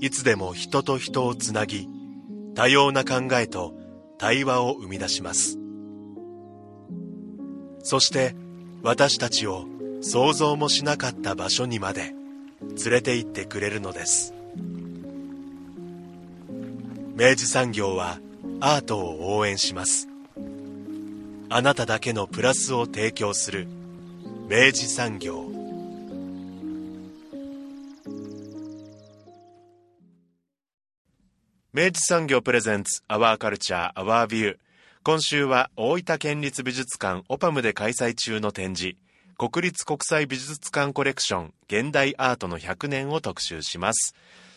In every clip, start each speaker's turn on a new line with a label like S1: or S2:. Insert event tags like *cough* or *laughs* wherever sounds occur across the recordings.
S1: いつでも人と人をつなぎ、多様な考えと対話を生み出します。そして私たちを想像もしなかった場所にまで連れて行ってくれるのです。明治産業はアートを応援します。あなただけのプラスを提供する明治産業。明治産業プレゼンツアワーカルチャーアワービュー今週は大分県立美術館オパムで開催中の展示。国立国際美術館コレクション現代アートの100年を特集します。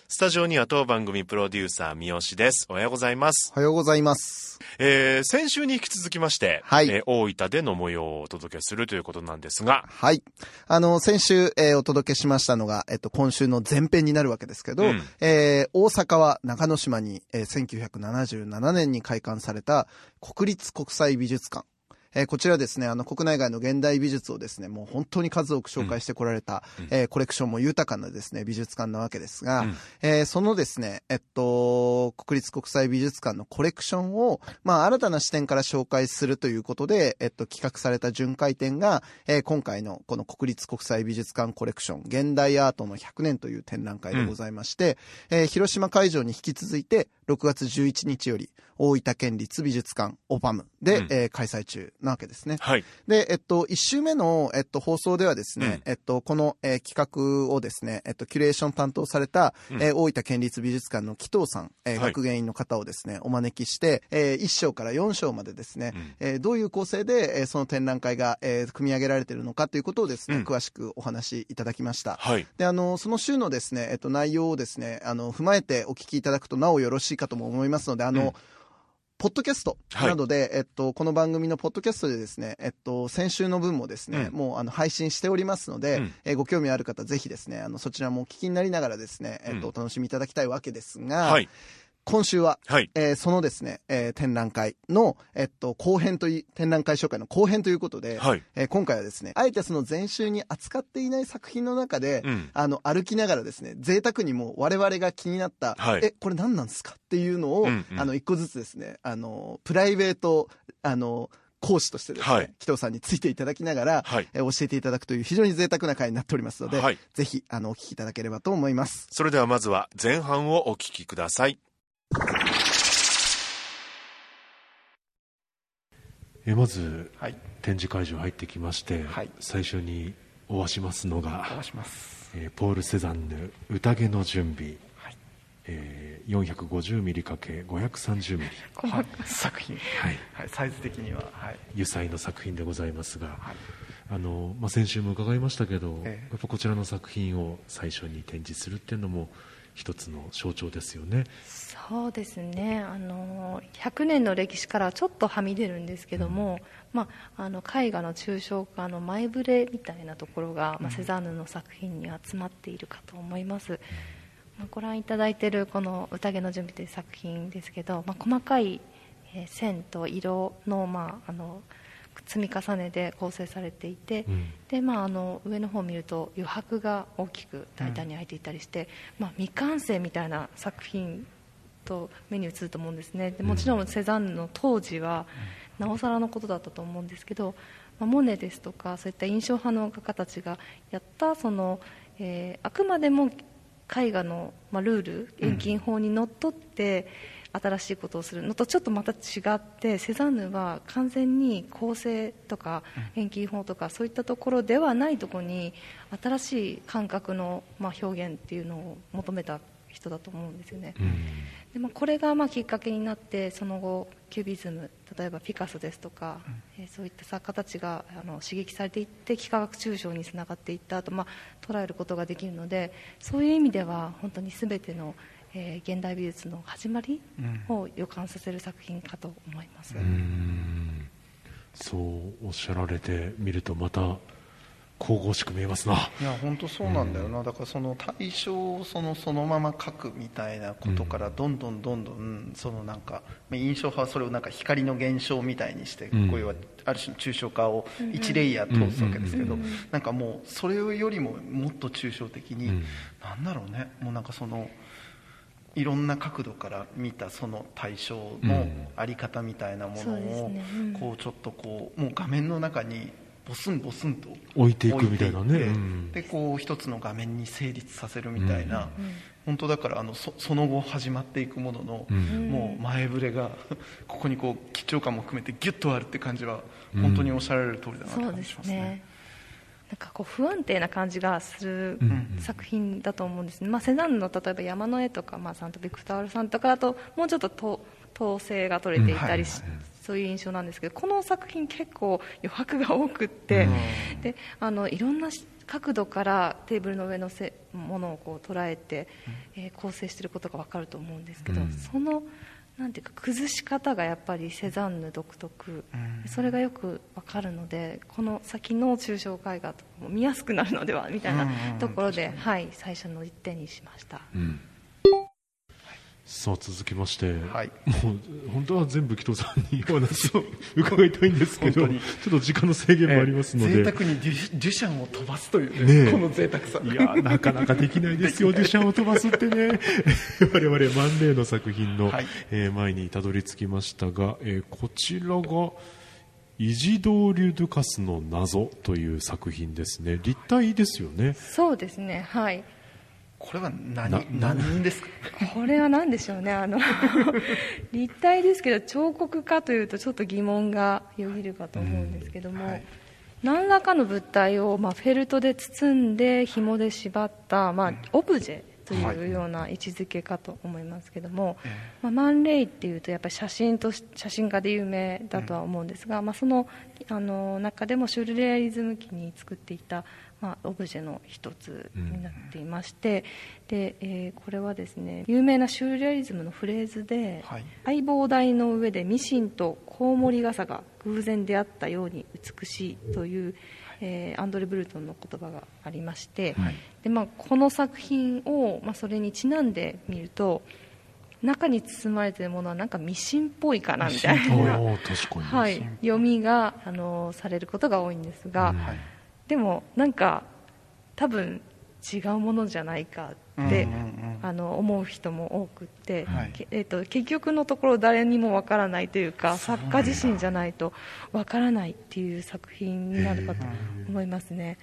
S1: スタジオには当番組プロデューサー三好ですおはようございます、
S2: おはようございます。
S1: えー、先週に引き続きまして、
S2: はい
S1: えー大分での模様をお届けするということなんですが
S2: はい。あの、先週、えーお届けしましたのが、えっと、今週の前編になるわけですけど、
S1: うん
S2: えー大阪は中之島に、えー1977年に開館された国立国際美術館。えーこちらですね、あの、国内外の現代美術をですね、もう本当に数多く紹介してこられた、
S1: うん。
S2: えーコレクションも豊かなですね、美術館なわけですが、
S1: うん。
S2: えーそのですね、えっと、国立国際美術館のコレクションを、まあ、新たな視点から紹介するということで、えっと、企画された巡回展が、えー今回のこの国立国際美術館コレクション、現代アートの100年という展覧会でございまして、えー広島会場に引き続いて、6月11日より、大分県立美術館オパムで、
S1: うん。
S2: えー開催中なわけですね。
S1: はい。
S2: で、えっと、一週目の、えっと、放送ではですね、
S1: うん。
S2: えっと、この、えー企画をですね、えっと、キュレーション担当された、
S1: うん。
S2: えー大分県立美術館の紀藤さん、えー
S1: はい。
S2: 学芸員の方をですね、お招きして、えー、1章から4章までですね、
S1: うん。
S2: えーどういう構成で、えーその展覧会が、えー組み上げられているのかということをですね、
S1: うん。
S2: 詳しくお話しいただきました。
S1: はい。
S2: で、あの、その週のですね、えっと、内容をですね、あの、踏まえてお聞きいただくとなおよろしいかとも思いますので、あの、
S1: うん
S2: ポッドキャストなどで、えっと、この番組のポッドキャストでですね、えっと、先週の分もですね、
S1: うん。
S2: もうあの配信しておりますので、
S1: うん。
S2: えーご興味ある方、ぜひですね、あの、そちらもお聞きになりながらですね、えっと、
S1: うん。
S2: お楽しみいただきたいわけですが、
S1: はい
S2: 今週は、
S1: はい。
S2: えーそのですね、えー展覧会の、えっと、後編という、展覧会紹介の後編ということで、
S1: はい。
S2: えー今回はですね、あえてその前週に扱っていない作品の中で、
S1: うん。
S2: あの、歩きながらですね、贅沢にも我々が気になった、
S1: はい。
S2: え、これ何なんですかっていうのを、
S1: うんうん。
S2: あの、一個ずつですね、あの、プライベート、あの、講師としてですね、
S1: はい。
S2: 紀藤さんについていただきながら、
S1: はい。
S2: えー教えていただくという非常に贅沢な回になっておりますので、
S1: はい。
S2: ぜひ、あの、お聞きいただければと思います。
S1: それではまずは前半をお聞きくださいえまず
S3: はい、
S1: 展示会場入ってきまして、
S3: はい。
S1: 最初におわしますのが。えーポール・セザンヌ「宴の準備。
S3: はい、」
S1: えー、450mm×530mm
S3: この作品、
S1: はい。
S3: はい、サイズ的には、はい、
S1: 油彩の作品でございますが、
S3: はい、
S1: あのまあ、先週も伺いましたけど、
S3: ええ。
S1: やっぱこちらの作品を最初に展示するっていうのも一つの象徴ですよね。
S4: そうですね。あの100年の歴史からはちょっとはみ出るんですけども、まあ、あの絵画の抽象化の前触れみたいなところが、まあ、セザンヌの作品に集まっているかと思います、まあ、ご覧いただいているこの「宴の準備」という作品ですけど、まあ、細かい、えー線と色の,、まあ、あの積み重ねで構成されていて、
S1: うん。
S4: でまあ、あの上の方を見ると余白が大きく大胆に開いていたりして、まあ、未完成みたいな作品と目に映ると思うんですね。でもちろんセザンヌの当時はなおさらのことだったと思うんですけど、まあ、モネですとかそういった印象派の画家たちがやったその、えーあくまでも絵画の、まあ、ルール遠近法にのっとって、新しいことをするのとちょっとまた違ってセザンヌは完全に構成とか遠近法とかそういったところではないところに新しい感覚の、まあ、表現っていうのを求めた人だと思うんですよね。
S1: うん。
S4: でまあ、これがまあきっかけになってその後キュビズム例えばピカソですとか、えーそういった作家たちがあの刺激されていって幾何学抽象につながっていったと、まあ、捉えることができるのでそういう意味では本当に全ての、ええー現代美術の始まりを予感させる作品かと思います、
S3: うーん。そうおっしゃられてみるとまた神々しく見えますな。い
S2: や本当そうなんだよな、だからその対象をそのそのまま描くみたいなことからどんどんどんどんそのなんかまあ印象派はそれをなんか光の現象みたいにして、
S3: うん。
S2: こういうある種の抽象化を1レイヤー通すわけですけど、
S4: うんうん。
S2: なんかもうそれよりももっと抽象的に、
S3: うん。
S2: なんだろうね。もうなんかそのいろんな角度から見たその対象のあり方みたいなものをこうちょっとこうもう画面の中にボスンボスンと
S3: 置いていくみたいなね。
S2: でこう一つの画面に成立させるみたいな、本当だからあのそその後始まっていくものの、
S3: うん。
S2: もう前触れがここにこう緊張感も含めてギュッとあるって感じは
S3: うん
S2: 本当におっしゃられる通りだなって感
S4: そうです
S2: じしますね。
S4: ねなんかこう不安定な感じがする
S3: うん
S4: 作品だと思うんですね、まあ、セザンヌの例えば山の絵とか、まあ、サント・ビクタールさんとかだともうちょっとと統制が取れていたりし、
S2: うんはい
S4: そういう印象なんですけどこの作品結構余白が多くって、であのいろんなし角度からテーブルの上のせものをこう捉えて、えー構成していることが分かると思うんですけど、
S3: うん。
S4: そのなんていうか崩し方がやっぱりセザンヌ独特、
S2: うん。
S4: それがよくわかるのでこの先の抽象絵画とかも見やすくなるのではみたいな
S2: うんうんうん。
S4: ところで、はい、最初の一点にしました。
S3: うんさあ続きまして、
S2: はい。
S3: もう本当は全部紀藤さんにお話を伺いたいんですけどちょ
S2: 本
S3: っと時間の制限もありますので、
S2: 贅沢にデュデュシャンを飛ばすというねこの贅沢さ。
S3: いやなかなかできないですよ、*laughs* デュシャンを飛ばすってね、*laughs* 我々、マンレーの作品の、
S2: はい。
S3: えー前にたどり着きましたが、えーこちらが、イジドーリュ・ドゥカスの謎という作品ですね、立体ですよね、
S4: そうですね、はい、
S2: これは何
S3: な
S2: 何ですか？
S4: これは何でしょうね、あの *laughs* 立体ですけど、彫刻かというと、ちょっと疑問がよぎるかと思うんですけども、
S2: はい
S4: 何らかの物体を、まあ、フェルトで包んで、紐で縛った、まあ、オブジェというような位置づけかと思いますけども、
S2: え
S4: まあ、マン・レイっていうとやっぱり写真とし写真家で有名だとは思うんですが、まあ、そのあの中でもシュルレアリズム期に作っていた、まあ、オブジェの一つになっていまして、でえーこれはですね有名なシュルレアリズムのフレーズで、
S2: はい。
S4: 相棒台の上でミシンとコウモリ傘が偶然出会ったように美しいという、えーアンドレ・ブルトンの言葉がありまして、
S2: はい。
S4: でまあ、この作品を、まあ、それにちなんで見ると中に包まれているものはなんかミシンっぽいかなみたい
S3: お
S4: な、はい、読みがあのされることが多いんですが、
S3: うん。
S2: はい。
S4: でもなんか多分違うものじゃないかって、
S2: うんうんうん。
S4: あの思う人も多くって、
S2: はい。
S4: けえっと結局のところ誰にもわからないというか作家自身じゃないとわからないっていう作品になるかと思いますね。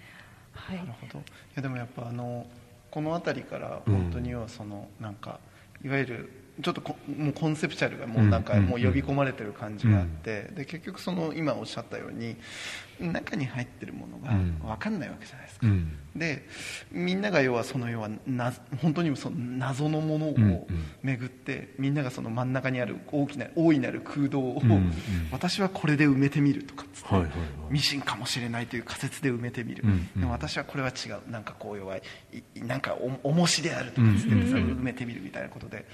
S4: はい。
S2: なるほど。いやでもやっぱあのこの辺りから本当にはそのなんかいわゆるちょっとこもうコンセプチュアルがもうなんか
S3: うん
S2: もう呼び込まれてる感じがあってで結局その今おっしゃったように中に入ってるものが
S3: うん。
S2: 分かんないわけじゃないですか。
S3: うん。
S2: でみんなが要はその要はな本当にその謎のもの
S3: うん
S2: を巡ってみんながその真ん中にある大きな大いなる空洞を
S3: うんうん。
S2: 私はこれで埋めてみるとかっつって
S3: はいはいはい。
S2: ミシンかもしれないという仮説で埋めてみる、
S3: うんうん。
S2: でも私はこれは違う。なんかこう弱いいなんかお重しであるとかっつって
S3: うん
S2: それを埋めてみるみたいなことで、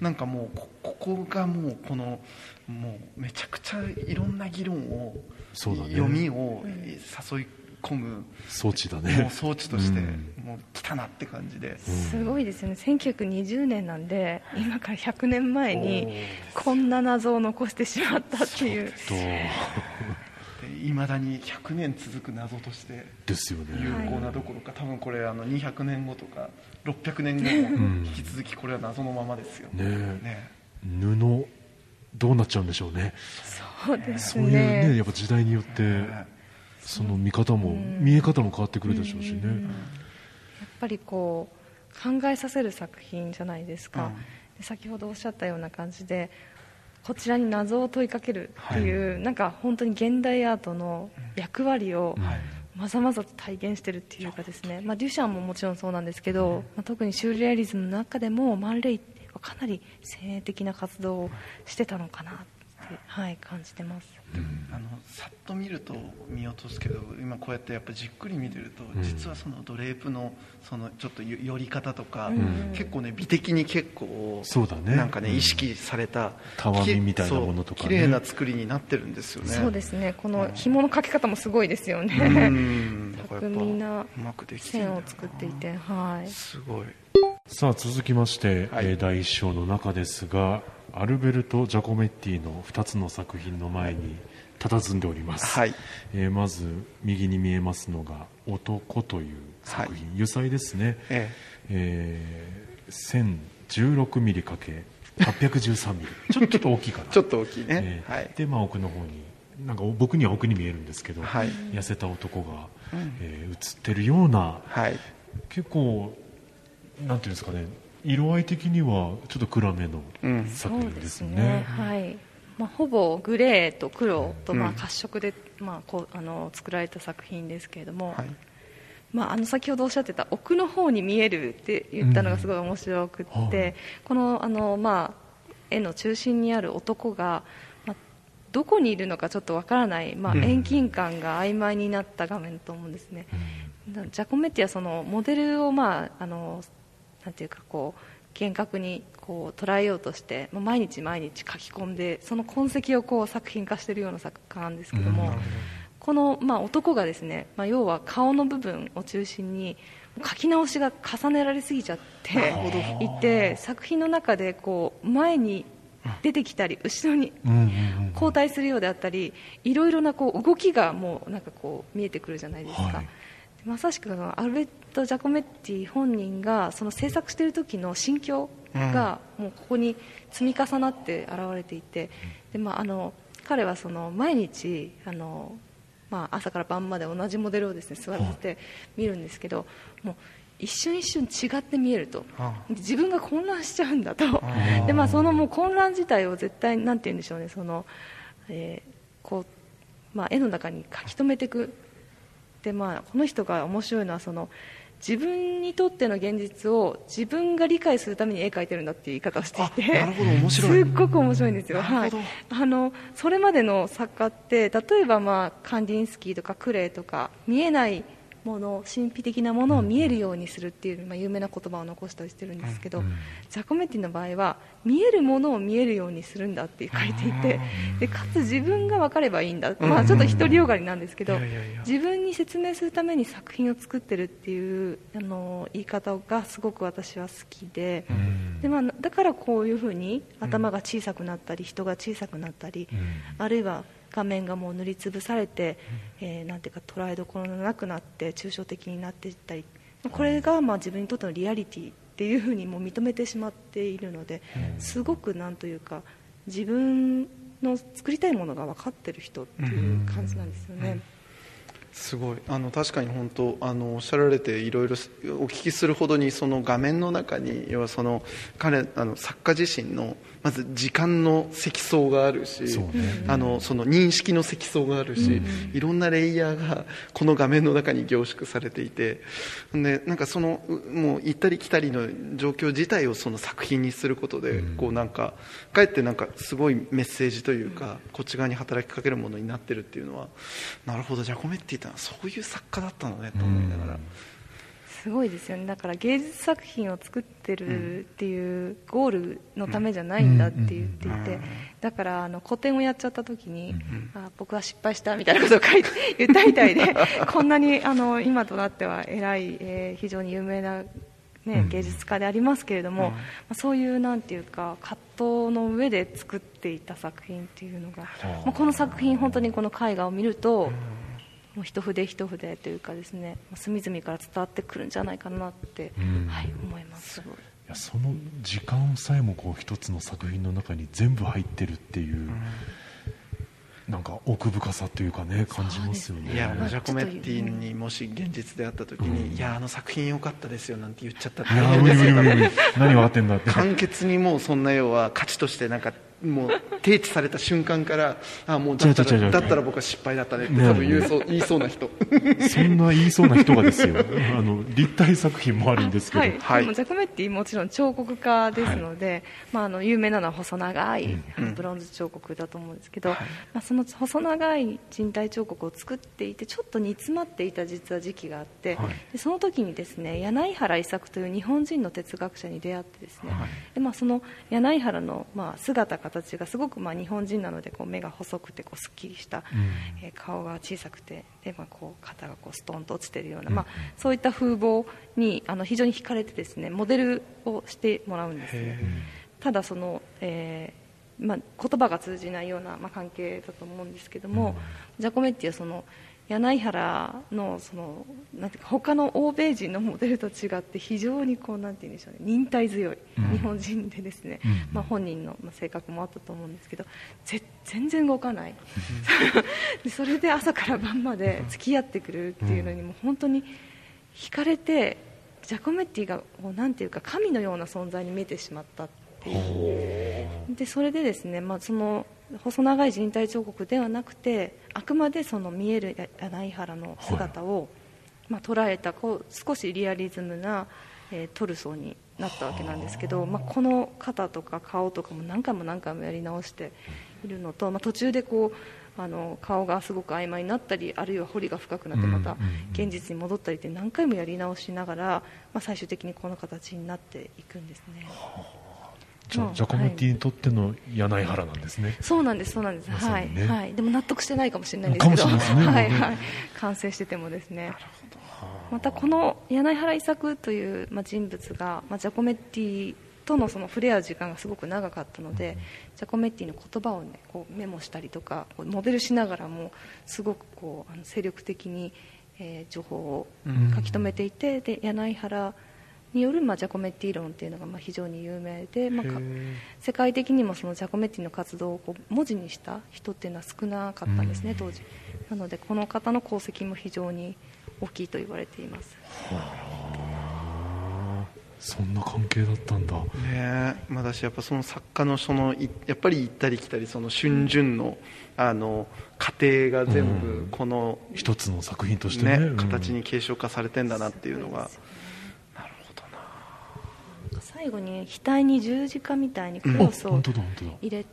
S2: なんかもうこここがもうこのもうめちゃくちゃいろんな議論を、
S3: そうだね。
S2: 読みを誘い込む、
S3: 装置だ
S2: も
S3: ね
S2: う装置として、
S3: うん。
S2: もう来たなって感じで、
S4: すごいですよね。1920年なんで今から100年前
S2: お
S4: に
S2: ー。
S4: こんな謎を残してしまったっていう。
S3: と
S2: いまだに100年続く謎として
S3: ですよ
S2: 有
S3: ね、
S2: 効などころか、多分これあの200年後とか600年後も引き続きこれは謎のままですよ。
S3: ねえ。
S2: ね
S3: 布どうなっちゃうんでしょうね。
S4: そうです
S3: そういうね
S4: ね
S3: やっぱ時代によって
S2: ね。
S3: その見方も見え方も変わってくるでしょうしね、
S4: やっぱりこう考えさせる作品じゃないですか、
S2: うん。
S4: で先ほどおっしゃったような感じでこちらに謎を問いかけるっていう、なんか本当に現代アートの役割を
S2: はい。
S4: まざまざと体現してるっていうかですね、まあ、デュシャンももちろんそうなんですけど、まあ、特にシューレアリズムの中でもマン・レイはかなり先鋭的な活動をしてたのかなって、はい、感じてます。
S2: あのさっと見ると見落とすけど今こうやってやっぱじっくり見てると、
S1: ん。
S2: 実はそのドレープのそのちょっとよ寄り方とか、
S4: ん。
S2: 結構ね美的に結構
S1: そうだね。
S2: なんかね、
S1: うん。
S2: 意識された
S1: たわみみたいなものとかね。
S2: 綺麗な作りになってるんですよね。
S4: そうですね。この紐の描き方もすごいですよ
S2: う
S4: ね。
S2: んだからやっぱ
S4: 巧みな
S2: うまくできてるんだよ
S4: 線を作っていて、はい。
S2: すごい
S1: さあ続きまして、
S2: はい。
S1: えー第1章の中ですがアルベルト・ジャコメッティの2つの作品の前に佇んでおります、
S2: はい。
S1: えーまず右に見えますのが「男」という作品、油彩ですね、
S2: え
S1: え。ー、1016ミリかけ813ミリ。ち *laughs* ょちょっと大きいかな。
S2: えちょっと大きいね。
S1: え、ー
S2: はい。
S1: で、まあ、奥の方になんか僕には奥に見えるんですけど、
S2: はい
S1: 痩せた男が、
S2: うん
S1: えー映ってるような
S2: はい
S1: 結構なんていうんですかね色合い的にはちょっと暗めの
S2: うん。
S1: 作品ですよね,、
S4: そうですね。はい。まあ、ほぼグレーと黒と、まあ、
S2: うん
S4: 褐色で、まあ、こうあの作られた作品ですけれども、
S2: はい。
S4: まあ、あの先ほどおっしゃってた奥の方に見えるって言ったのがすごい面白くって、
S1: うんはい。
S4: このあの、まあ、絵の中心にある男が、まあ、どこにいるのかちょっとわからない、まあ、
S2: うん。
S4: 遠近感が曖昧になった画面だと思うんですね。ジャコメッティはそのモデルを、まあ、あのなんていうかこう厳格にこう捉えようとして、まあ、毎日毎日書き込んでその痕跡をこう作品化しているような作家なんですけども、
S1: うん。
S4: この、まあ、男がですね、まあ、要は顔の部分を中心に書き直しが重ねられすぎちゃっていて作品の中でこう前に出てきたり後ろに
S1: うんうんうん。
S4: 交代するようであったりいろいろなこう動きがもうなんかこう見えてくるじゃないですか、
S1: はい
S4: まさしくあのアルベット・ジャコメッティ本人がその制作している時の心境がもうここに積み重なって現れていてで、まあ、あの彼はその毎日あの、まあ、朝から晩まで同じモデルをですね座らせて見るんですけどもう一瞬一瞬違って見えると。
S2: あ
S4: 自分が混乱しちゃうんだと。
S2: あ
S4: で、まあ、そのもう混乱自体を絶対なんて言うんでしょうね。その、えーこうまあ、絵の中に書き留めていくで、まあ、この人が面白いのはその自分にとっての現実を自分が理解するために絵描いてるんだっていう言い方をしていて
S2: あなるほど面白い。
S4: すっごく面白いんですよ、はい。あのそれまでの作家って例えば、まあ、カンディンスキーとかクレーとか見えないもの神秘的なものを見えるようにするっていう、まあ、有名な言葉を残したりしてるんですけど、ジャコメッティの場合は見えるものを見えるようにするんだって書いていてでかつ自分が分かればいいんだ、まあ、ちょっと独りよがりなんですけど自分に説明するために作品を作ってるっていうあの言い方がすごく私は好きで。
S1: うん。
S4: でまあ、だからこういうふうに頭が小さくなったり人が小さくなったり、あるいは画面がもう塗りつぶされて、えーなんていうか捉えどころのなくなって抽象的になっていったり。これがまあ自分にとってのリアリティっていうふうにもう認めてしまっているのですごくなんというか自分の作りたいものが分かってる人っていう感じなんですよね。
S2: すごい。あの確かに本当あのおっしゃられていろいろお聞きするほどにその画面の中に要はその彼あの作家自身のまず時間の積層があるし、
S1: ね。
S2: あのその認識の積層があるし、いろんなレイヤーがこの画面の中に凝縮されていてでなんかそのうもう行ったり来たりの状況自体をその作品にすることで、こうなんかかえってなんかすごいメッセージというか、こっち側に働きかけるものになってるっていうのはなるほどジャコメッティってのはそういう作家だったのねと思いながら。
S4: すごいですよね。だから芸術作品を作ってるっていうゴールのためじゃないんだって言っていてだからあの個展をやっちゃった時にあ僕は失敗したみたいなことを書いて言ったみたいで *laughs* こんなにあの今となっては偉い、えー非常に有名な、ね、芸術家でありますけれども、まあそういうなんていうか葛藤の上で作っていた作品っていうのが、まあこの作品本当にこの絵画を見ると、もう一筆一筆というかですねまあ隅々から伝わってくるんじゃないかなって、
S1: うん。
S4: はい、思います。
S1: いやその時間さえもこう一つの作品の中に全部入ってるっていう、なんか奥深さというかね感じますよね。
S2: いや
S4: まあ
S2: ジャコメッティにもし現実であった時に、
S1: うん。
S2: いやあの作品良かったですよなんて言っちゃったら
S1: いや
S2: 大変
S1: 無理無理
S2: ですよ
S1: 何分かってんだって。
S2: 簡潔にもうそんな要は価値としてなんかもう提起された瞬間からあもうだったらだったら僕は失敗だったねって
S3: ね
S2: 多分言いそう言いそうな人。
S3: そんな言いそうな人がですよ。*laughs* あの立体作品もあるんですけど、
S4: はい、
S2: はい。
S4: でもジャコメッティもちろん彫刻家ですので、まあ、あの有名なのは細長い、
S3: うん。
S4: あのブロンズ彫刻だと思うんですけど、まあ、その細長い人体彫刻を作っていてちょっと煮詰まっていた実は時期があって、
S3: はい。
S4: でその時にですね柳原伊作という日本人の哲学者に出会ってですね、
S3: はい。
S4: でまあ、その柳原のまあ姿形がすごくまあ日本人なのでこう目が細くてこうすっきりした、えー顔が小さくてで、まあ、こう肩がこうストンと落ちているような、まあ、そういった風貌にあの非常に惹かれてですねモデルをしてもらうんですねただその、えーまあ、言葉が通じないような、まあ、関係だと思うんですけども、ジャコメッティはその柳原のそのなんていうか他の欧米人のモデルと違って非常にこうなんて言うんでしょうね忍耐強い日本人でですね、まあ、本人のまあ性格もあったと思うんですけどぜ全然動かない。*laughs* でそれで朝から晩まで付き合ってくれるっていうのにも本当に惹かれてジャコメッティがこうなんていうか神のような存在に見えてしまったっていう。でそれでですね、まあ、その細長い人体彫刻ではなくてあくまでその見えるや柳原の姿を、まあ、捉えたこう少しリアリズムな、えートルソーになったわけなんですけど、まあ、この肩とか顔とかも何回も何回もやり直しているのと、まあ、途中でこうあの顔がすごく曖昧になったりあるいは彫りが深くなってまた現実に戻ったりって何回もやり直しながら、まあ、最終的にこの形になっていくんですね。
S3: ジャコメッティにとっての柳原なんですね、
S4: そうなんです、そうなんです、はい、はい、でも納得してないかもしれないんですけど、はい、はい、完成しててもですね。またこの柳原伊作という、まあ、人物が、まあ、ジャコメッティとのその触れ合う時間がすごく長かったので、ジャコメッティの言葉を、ね、こうメモしたりとかこうモデルしながらもすごくこうあの精力的に、えー情報を書き留めていて、で柳原による、まあ、ジャコメッティ論というのがまあ非常に有名で、まあ、か世界的にもそのジャコメッティの活動をこう文字にした人っていうのは少なかったんですね、当時。なのでこの方の功績も非常に大きいと言われています。
S3: そんな関係だったんだ。
S2: ねえまあ、だしやっぱその作家のそのいやっぱり行ったり来たりその春巡のあの過程が全部この、
S3: 一つの作品としてね。
S2: ね
S3: うん
S2: 形に継承化されてんだなっていうのが
S4: 最後に額に十字架みたいにク
S3: あ
S4: ロスを入れ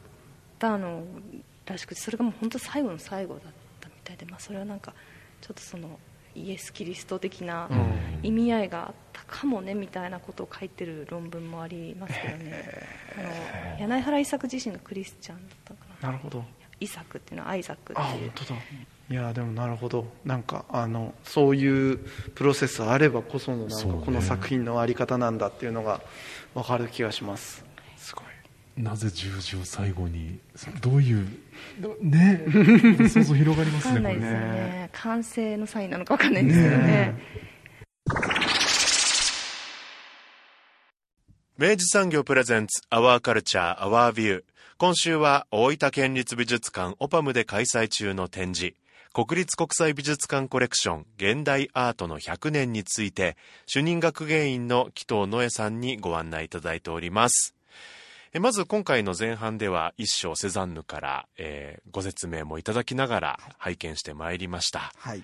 S4: たのらしくてそれがもう本当最後の最後だったみたいで、まあ、それはなんかちょっとそのイエス・キリスト的な意味合いがあったかもねみたいなことを書いてる論文もありますけどねあの柳原伊作自身がクリスチャンだったかな。
S2: なるほど。
S4: イサクっていうのはアイザックって
S2: あ
S4: いう。
S2: 本当だ。いやでもなるほど。なんかあのそういうプロセスあればこそのなんかこの作品のあり方なんだっていうのが分かる気がします。すごい。
S3: なぜ十字を最後に？どういう？ね？想像広がりますねね。
S4: ね。完成のサインなのか分かんないんですけどね
S1: 明治産業プレゼンツアワーカルチャーアワービュー今週は大分県立美術館オパムで開催中の展示国立国際美術館コレクション現代アートの100年について主任学芸員の紀藤野江さんにご案内いただいておりますまず今回の前半では一章セザンヌから、えーご説明もいただきながら拝見してまいりました
S5: はい。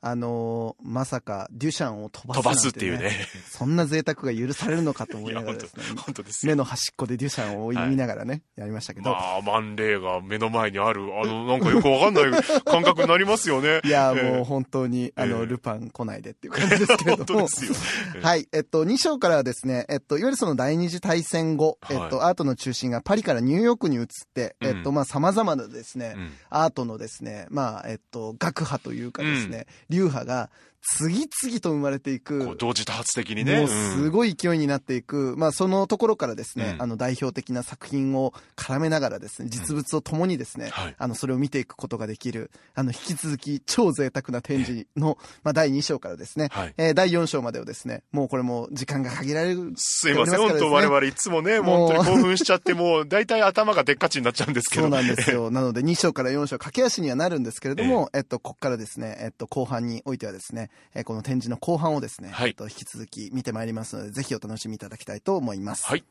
S5: あのーまさかデュシャンを飛ばす
S1: 飛ばすっていうね
S5: そんな贅沢が許されるのかと思いながらですね。
S1: 本当ですよ
S5: 目の端っこでデュシャンを
S1: はい
S5: 見ながらね、やりましたけど。
S1: まあ、マンレーが目の前にある、あの、なんかよくわかんない *laughs* 感覚になりますよね。
S5: いや、
S1: ええ
S5: もう本当に、あの、
S1: ええ
S5: ルパン来ないでっていう感じですけれども
S1: 本当で。すよ。
S5: はい。えっと、2章からはですね、えっと、いわゆるその第二次大戦後、
S1: はい
S5: えっと、アートの中心がパリからニューヨークに移って、
S1: うん
S5: えっと、まあ、様々なですね、
S1: うん
S5: アートのですね、まあ、えっと、学派というかですね、流派が次々と生まれていく、
S1: 同時多発的にね。
S5: もうすごい勢いになっていく、まあそのところからですね、
S1: うん。
S5: あの代表的な作品を絡めながらですね、実物を共にですね、
S1: はい。
S5: あのそれを見ていくことができる、あの引き続き超贅沢な展示の、まあ第2章からですね、
S1: はい。
S5: えー第4章までをですね、もうこれも時間が限られる。
S1: すいません、本当我々いつもね、
S5: もう。
S1: 本当に興奮しちゃって、もう大体頭がでっかちになっちゃうんですけど。
S5: そうなんですよ。なので2章から4章駆け足にはなるんですけれども、えっと、ここからですね、えっと、後半においてはですね、えーこの展示の後半をですね、
S1: はい。
S5: えっと、引き続き見てまいりますので、ぜひお楽しみいただきたいと思います。
S1: はい。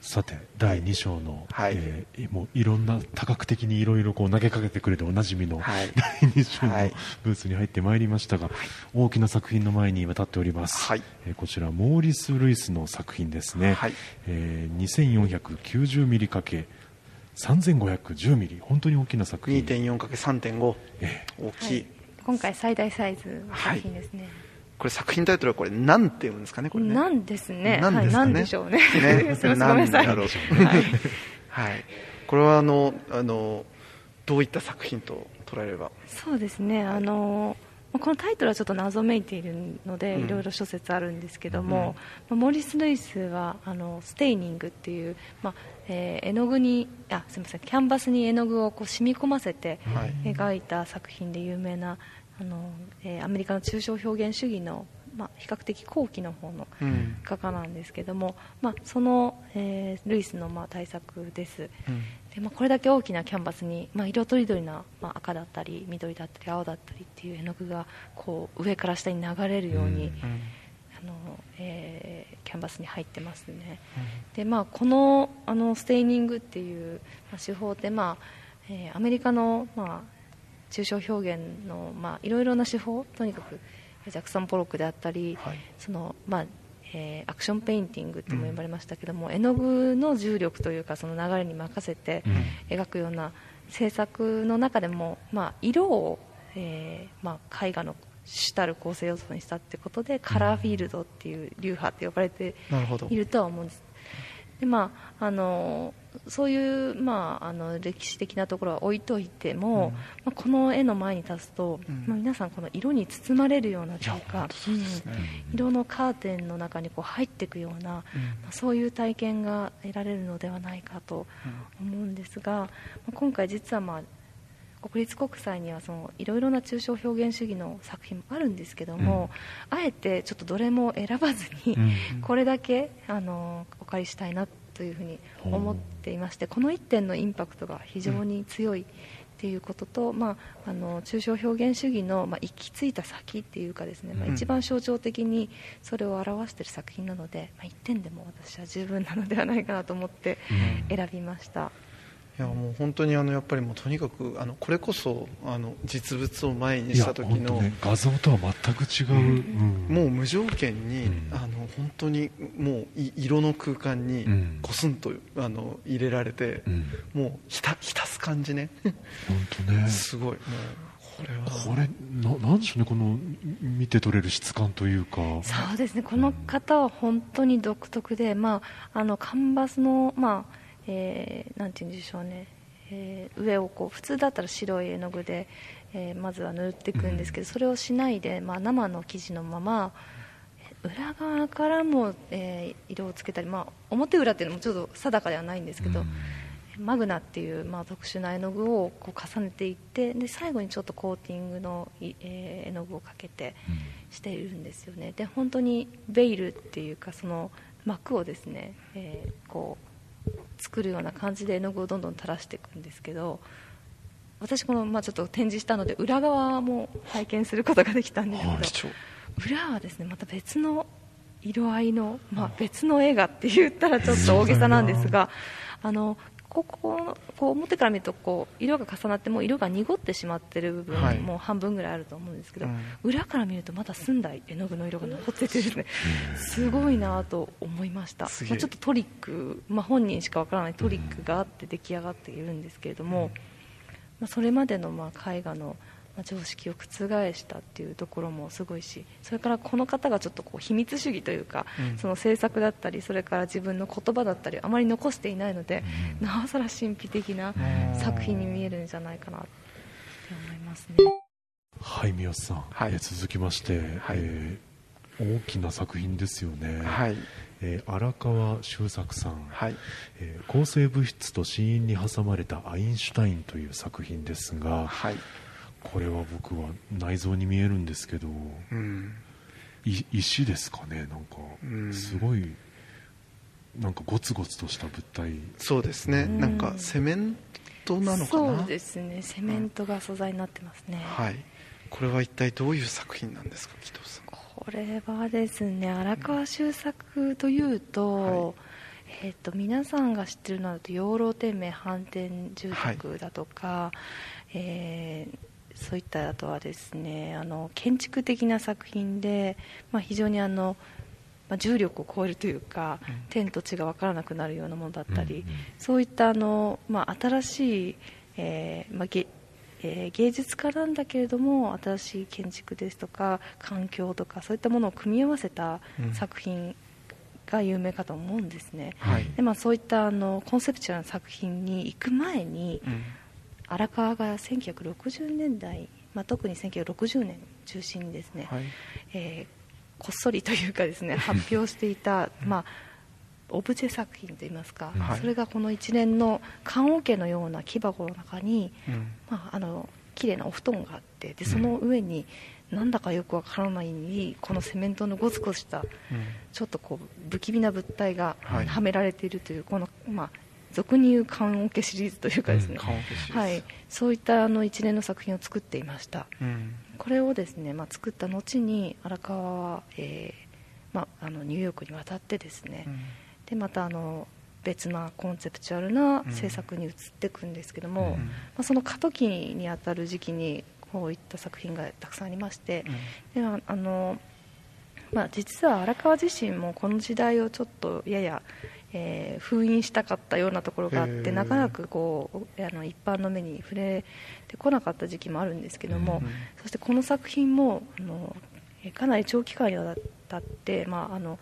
S3: さて第2章の、
S2: はい。
S3: えーもういろんな多角的にいろいろこう投げかけてくれておなじみの、
S2: はい。
S3: 第2章の
S2: はい。
S3: ブースに入ってまいりましたが、大きな作品の前に今立っております、
S2: はい。
S3: えーこちらモーリス・ルイスの作品ですね、
S2: はい。
S3: えー 2490mm かけ 3510mm 本当に大きな作品。
S2: 2.4×3.5
S3: え
S2: 大きい、
S4: はい。今回最大サイズの作品ですね、
S2: これ作品タイトルはこれ何て読むんですかねこれね。
S4: なんですね。
S2: なんでね。
S4: はい、なんでしょうね。
S2: ね。*laughs*
S4: すいませんごめんなさい。
S2: なんだろう。
S4: はい。
S2: はい。これはあのあのどういった作品と捉えれば？
S4: そうですね。あのまあこのタイトルはちょっと謎めいているので、
S2: うん。
S4: いろいろ諸説あるんですけども、まあモーリス・ルイスはあのステイニングっていう、まあえー絵の具にあすみませんキャンバスに絵の具をこう染み込ませて
S2: はい。
S4: 描いた作品で有名なあの、えーアメリカの抽象表現主義の、まあ、比較的後期の方の
S2: うん。
S4: 画家なんですけども、まあ、その、えールイスのまあ大作です。
S2: うん
S4: でまあ、これだけ大きなキャンバスに、まあ、色とりどりな、まあ、赤だったり緑だったり青だったりっていう絵の具がこう上から下に流れるように、
S3: うん
S4: あのえーキャンバスに入ってますね、でまあ、このあのステイニングっていう、まあ、手法って、まあえーアメリカの、まあ、抽象表現の、まあ、いろいろな手法とにかくジャクソン・ポロックであったり、
S2: はい。
S4: そのまあえーアクションペインティングとも呼ばれましたけども、絵の具の重力というかその流れに任せて描くような制作の中でも、まあ、色を、えーまあ、絵画の主たる構成要素にしたってことでカラーフィールドっていう流派って呼ばれているとは思うんですで、まあ、あのそういう、まあ、あの歴史的なところは置いといても、まあ、この絵の前に立つと、
S2: うん。
S4: まあ、皆さんこの色に包まれるようなというか
S2: う
S4: ん。色のカーテンの中にこう入っていくような、まあそういう体験が得られるのではないかと思うんですが、まあ今回実は、まあ、国立国際にはそのいろいろな抽象表現主義の作品もあるんですけども、あえてちょっとどれも選ばずに、
S3: うん。*laughs*
S4: これだけあのお借りしたいなというふうに思っていましてこの一点のインパクトが非常に強いっていうことと、まあ、あの抽象表現主義の、まあ、行き着いた先っていうかですね、まあ、
S2: うん。
S4: 一番象徴的にそれを表している作品なので、まあ、1点でも私は十分なのではないかなと思って選びました。
S2: いやもう本当にあのやっぱりもうとにかくあのこれこそあの実物を前にした時の、
S3: ね画像とは全く違う、うん。
S2: もう無条件に、
S3: うん。
S2: あの本当にもうい色の空間に
S3: うん。
S2: コスンとあの入れられて、
S3: うん。
S2: もう浸浸す感じね。
S3: 本当ね。
S2: すごい。もうこれは。
S3: これななんでしょうねこの見て取れる質感というか。
S4: そうですね。この方は本当に独特で、まあ、あのカンバスの、まあえーなんて言うんでしょうね、えー上をこう普通だったら白い絵の具で、えーまずは塗っていくんですけど、それをしないで、まあ、生の生地のまま裏側からも、えー色をつけたり、まあ、表裏っていうのもちょっと定かではないんですけど、マグナっていう、まあ、特殊な絵の具をこう重ねていってで最後にちょっとコーティングのい、えー絵の具をかけてしているんですよね。で本当にベイルっていうかその膜をですね、えーこう作るような感じで絵の具をどんどん垂らしていくんですけど私この、まあ、ちょっと展示したので裏側も体験することができたんですけど、裏はですねまた別の色合いの、まあ、別の絵がって言ったらちょっと大げさなんですがあのこここう表から見るとこう色が重なってもう色が濁ってしまってる部分、
S2: はい。
S4: もう半分ぐらいあると思うんですけど、
S2: うん。
S4: 裏から見るとまだ澄んだ絵の具の色が残っててですねすごいなと思いました、まあ、ちょっとトリック、まあ、本人しかわからないトリックがあって出来上がっているんですけれども、まあ、それまでのまあ絵画のまあ常識を覆したっていうところもすごいしそれからこの方がちょっとこう秘密主義というか、
S2: うん。
S4: その制作だったりそれから自分の言葉だったりあまり残していないので、なおさら神秘的な作品に見えるんじゃないかなって思いますね。
S3: はい三好さん、
S2: はい。
S3: えー続きまして、
S2: はい。
S3: えー大きな作品ですよね、
S2: はい。
S3: えー荒川修作さん、
S2: はい。
S3: えー構成物質と死因に挟まれたアインシュタインという作品ですが
S2: はい
S3: これは僕は内臓に見えるんですけど
S2: うん。
S3: い石ですかねなんか。
S2: うん。
S3: すごいなんかゴツゴツとした物体。
S2: そうですね。
S4: うん。
S2: なんかセメントなのかな？
S4: そうですね。セメントが素材になってますね、
S2: はい。これは一体どういう作品なんですか紀藤さん？
S4: これはですね荒川修作というと、えー、と皆さんが知ってるのだと養老天命反転住宅だとか、えーそういったあとはですねあの建築的な作品で、まあ、非常にあの、まあ、重力を超えるというか、天と地が分からなくなるようなものだったり、
S3: うんうん。
S4: そういったあの、まあ、新しい、えーまあげえー芸術家なんだけれども新しい建築ですとか環境とかそういったものを組み合わせた
S2: うん。
S4: 作品が有名かと思うんですね、
S2: はい。
S4: でまあ、そういったあのコンセプチュアルな作品に行く前に
S2: うん
S4: 荒川が1960年代、まあ、特に1960年中心にですね、
S2: はい。
S4: えーこっそりというかですね *laughs* 発表していた、まあ、オブジェ作品といいますか、
S2: はい。
S4: それがこの一連の棺桶のような木箱の中に、
S2: うん。
S4: まあ、あの綺麗なお布団があってでその上になんだかよくわからないにこのセメントのゴツゴツした
S2: うん。
S4: ちょっとこう不気味な物体が
S2: はい。
S4: はめられているという、この、まあ、俗に言う棺桶シリーズというかですね、
S2: 顔消しです
S4: はい、そういったあの一連の作品を作っていました。
S2: うん
S4: これをですね、まあ、作った後に荒川は、えーまあ、あのニューヨークに渡ってですね、
S2: うん。
S4: でまたあの別なコンセプチュアルな制作に移っていくんですけども、
S2: うん。
S4: まあ、その過渡期にあたる時期にこういった作品がたくさんありまして、でああのまあ、実は荒川自身もこの時代をちょっとやや、えー封印したかったようなところがあってなかなかこうあの一般の目に触れてこなかった時期もあるんですけども、
S2: うん
S4: そしてこの作品もあのえーかなり長期間にわたって、まあ、あの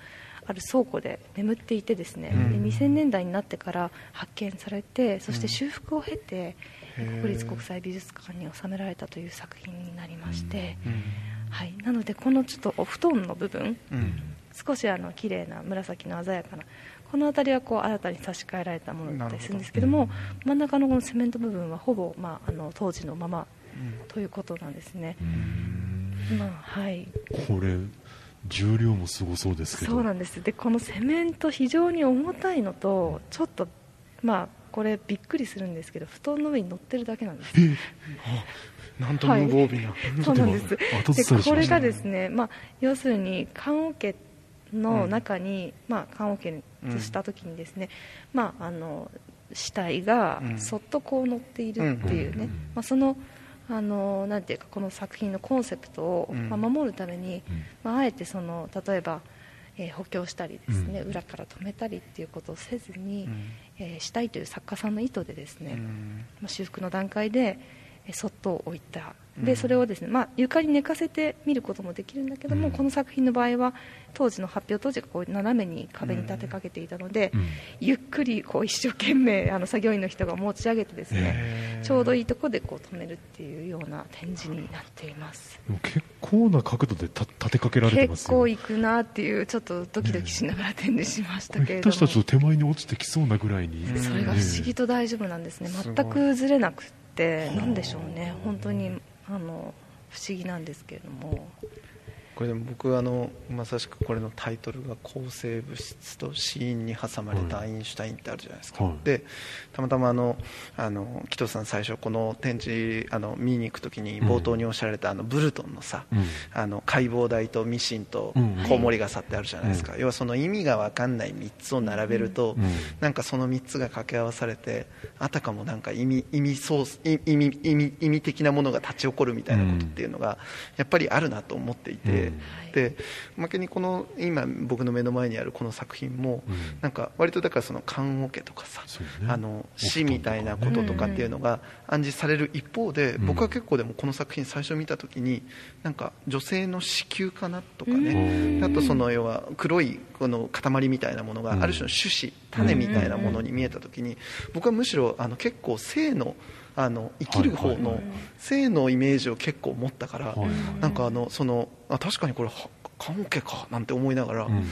S4: ある倉庫で眠っていてですね、
S2: うん。
S4: で2000年代になってから発見されてそして修復を経て、国立国際美術館に収められたという作品になりまして、
S2: うん。
S4: はい、なのでこのちょっとお布団の部分
S2: うん。
S4: 少しあの綺麗な紫の鮮やかなこの辺りはこう新たに差し替えられたものだったりするんですけども真ん中のこのセメント部分はほぼ、まあ、あの当時のままということなんですね、まあはい、
S3: これ重量もすごそうですけど。
S4: そうなんです。でこのセメント非常に重たいのとちょっとまあこれびっくりするんですけど布団の上に乗ってるだけなんです
S2: なんと無防備な、
S4: そうなんです。でこれがですね、まあ、要するに棺桶の中に、まあ、棺桶とした時にですね、まあ、あの死体が
S2: うん。
S4: そっとこう乗っているっていうね、
S3: うん。
S4: まあ、そのあのなんていうかこの作品のコンセプトを、守るために、
S3: うん。
S4: まあ、あえてその例えば、えー補強したりですね、
S3: うん。
S4: 裏から止めたりっていうことをせずに、
S2: うん。
S4: えーしたいという作家さんの意図でですね、
S2: うん。
S4: まあ、修復の段階で、えーそっと置いた。
S2: うん。
S4: でそれをですね、まあ、床に寝かせて見ることもできるんだけども、
S3: うん。
S4: この作品の場合は当時の発表当時がこう斜めに壁に立てかけていたので、
S3: うん。
S4: ゆっくりこう一生懸命あの作業員の人が持ち上げてですね、ちょうどいいところでこう止めるっていうような展示になっています。
S3: 結構な角度でた立てかけられてますよ。
S4: 結構行くなっていうちょっとドキドキしながら展示しましたけれども、
S3: 下手前に落ちてきそうなぐらいに。
S2: うん
S4: それが不思議と大丈夫なんですね、全くずれなくって、何でしょうね、本当にあの不思議なんですけれども、
S2: これでも僕あのまさしくこれのタイトルが「抗生物質と死因に挟まれたアインシュタイン」ってあるじゃないですか、
S3: はい。
S2: でたまたまあのあの紀藤さん最初この展示あの見に行く時に冒頭におっしゃられたあのブルトンのさ、
S3: うん。
S2: あの解剖台とミシンと
S3: うん
S2: コウモリ傘ってあるじゃないですか、要はその意味が分かんない3つを並べると、
S3: うん。
S2: なんかその3つが掛け合わされてあたかもなんか意味意味ソース意意味意味意味的なものが立ち起こるみたいなことっていうのがやっぱりあるなと思っていて、
S3: うん
S2: でおまけにこの今僕の目の前にあるこの作品も、
S3: うん。
S2: なんか割とだからその棺桶とかさ、あの死みたいなこととかっていうのが暗示される一方で、
S3: うん。
S2: 僕は結構でもこの作品最初見た時になんか女性の子宮かなとかね、
S3: うん。
S2: あとその要は黒いこの塊みたいなものが
S3: うん。
S2: ある種の種子種みたいなものに見えた時に僕はむしろあの結構性のあの生きる方の性のイメージを結構持ったから、なんかあのそのあ確かにこれは棺桶かなんて思いながら、
S3: うん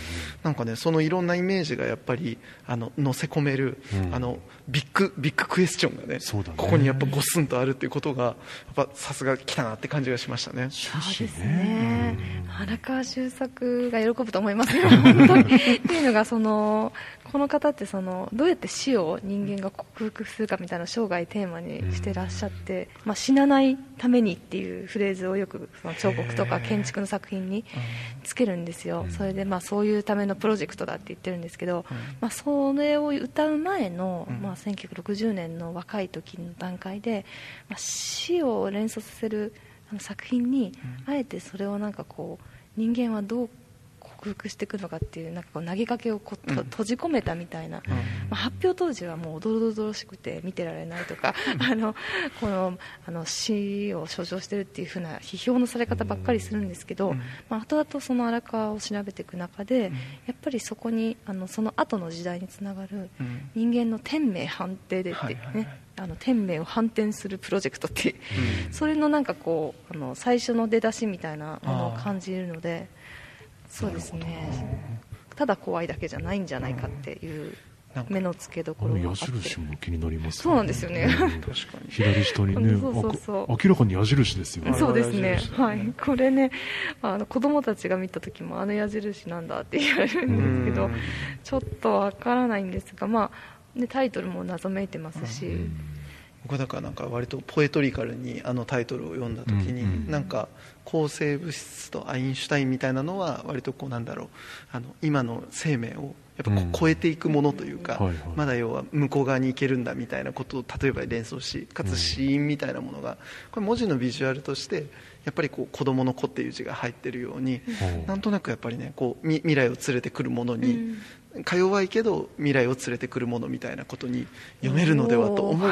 S2: なんかねそのいろんなイメージがやっぱりあの乗せ込める、
S3: うん。
S2: あのビッグビッグクエスチョンがねここにやっぱゴスンとあるっていうことがやっぱさすが来たなって感じがしましたね。
S4: そうです
S3: ね。
S4: ね、荒川修作が喜ぶと思いますよ、本当に。っていうのがその、この方ってそのどうやって死を人間が克服するかみたいな生涯テーマにしてらっしゃって、まあ、死なないためにっていうフレーズをよくその彫刻とか建築の作品につけるんですよ、それでまあそういうためのプロジェクトだって言ってるんですけど、まあ、それを歌う前の、まあ、1960年の若い時の段階で、まあ、死を連想させるあの作品に、あえてそれをなんかこう人間はどう克服していくのかっていうなんかこう投げかけをこう、閉じ込めたみたいな、まあ、発表当時はもうおどろおどろしくて見てられないとか *laughs* あのこのあの死を象徴してるっていうふうな批評のされ方ばっかりするんですけど、まあ後々その荒川を調べていく中で、やっぱりそこにあのその後の時代につながる人間の天命判定でっていうね、あの天命を反転するプロジェクトっていう、それのなんかこうあの最初の出だしみたいなものを感じるのでそうですね。ただ怖いだけじゃないんじゃないかっていう目の付けどころがあ
S3: 矢
S4: って。
S3: 印も気になります
S4: そうなんですよね。
S3: 左下にね
S4: そうそうそう。
S3: あ明らかに矢印ですよね。
S4: そうですね。はい、これねあの子供たちが見た時もあの矢印なんだって言われるんですけど
S2: うん。
S4: ちょっとわからないんですが、まあね、タイトルも謎めいてますし、
S2: 僕だからなんか割とポエトリカルにあのタイトルを読んだ時に、
S3: うんうん。
S2: なんか構成物質とアインシュタインみたいなのは割とこうなんだろうあの今の生命をやっぱこ超えていくものというか、まだ要は向こう側に行けるんだみたいなことを例えば連想しかつ死因みたいなものがこれ文字のビジュアルとしてやっぱりこう子供の子っていう字が入ってるように、
S3: うん。
S2: なんとなくやっぱりねこうみ未来を連れてくるものに、か弱いけど未来を連れてくるものみたいなことに読めるのではと思う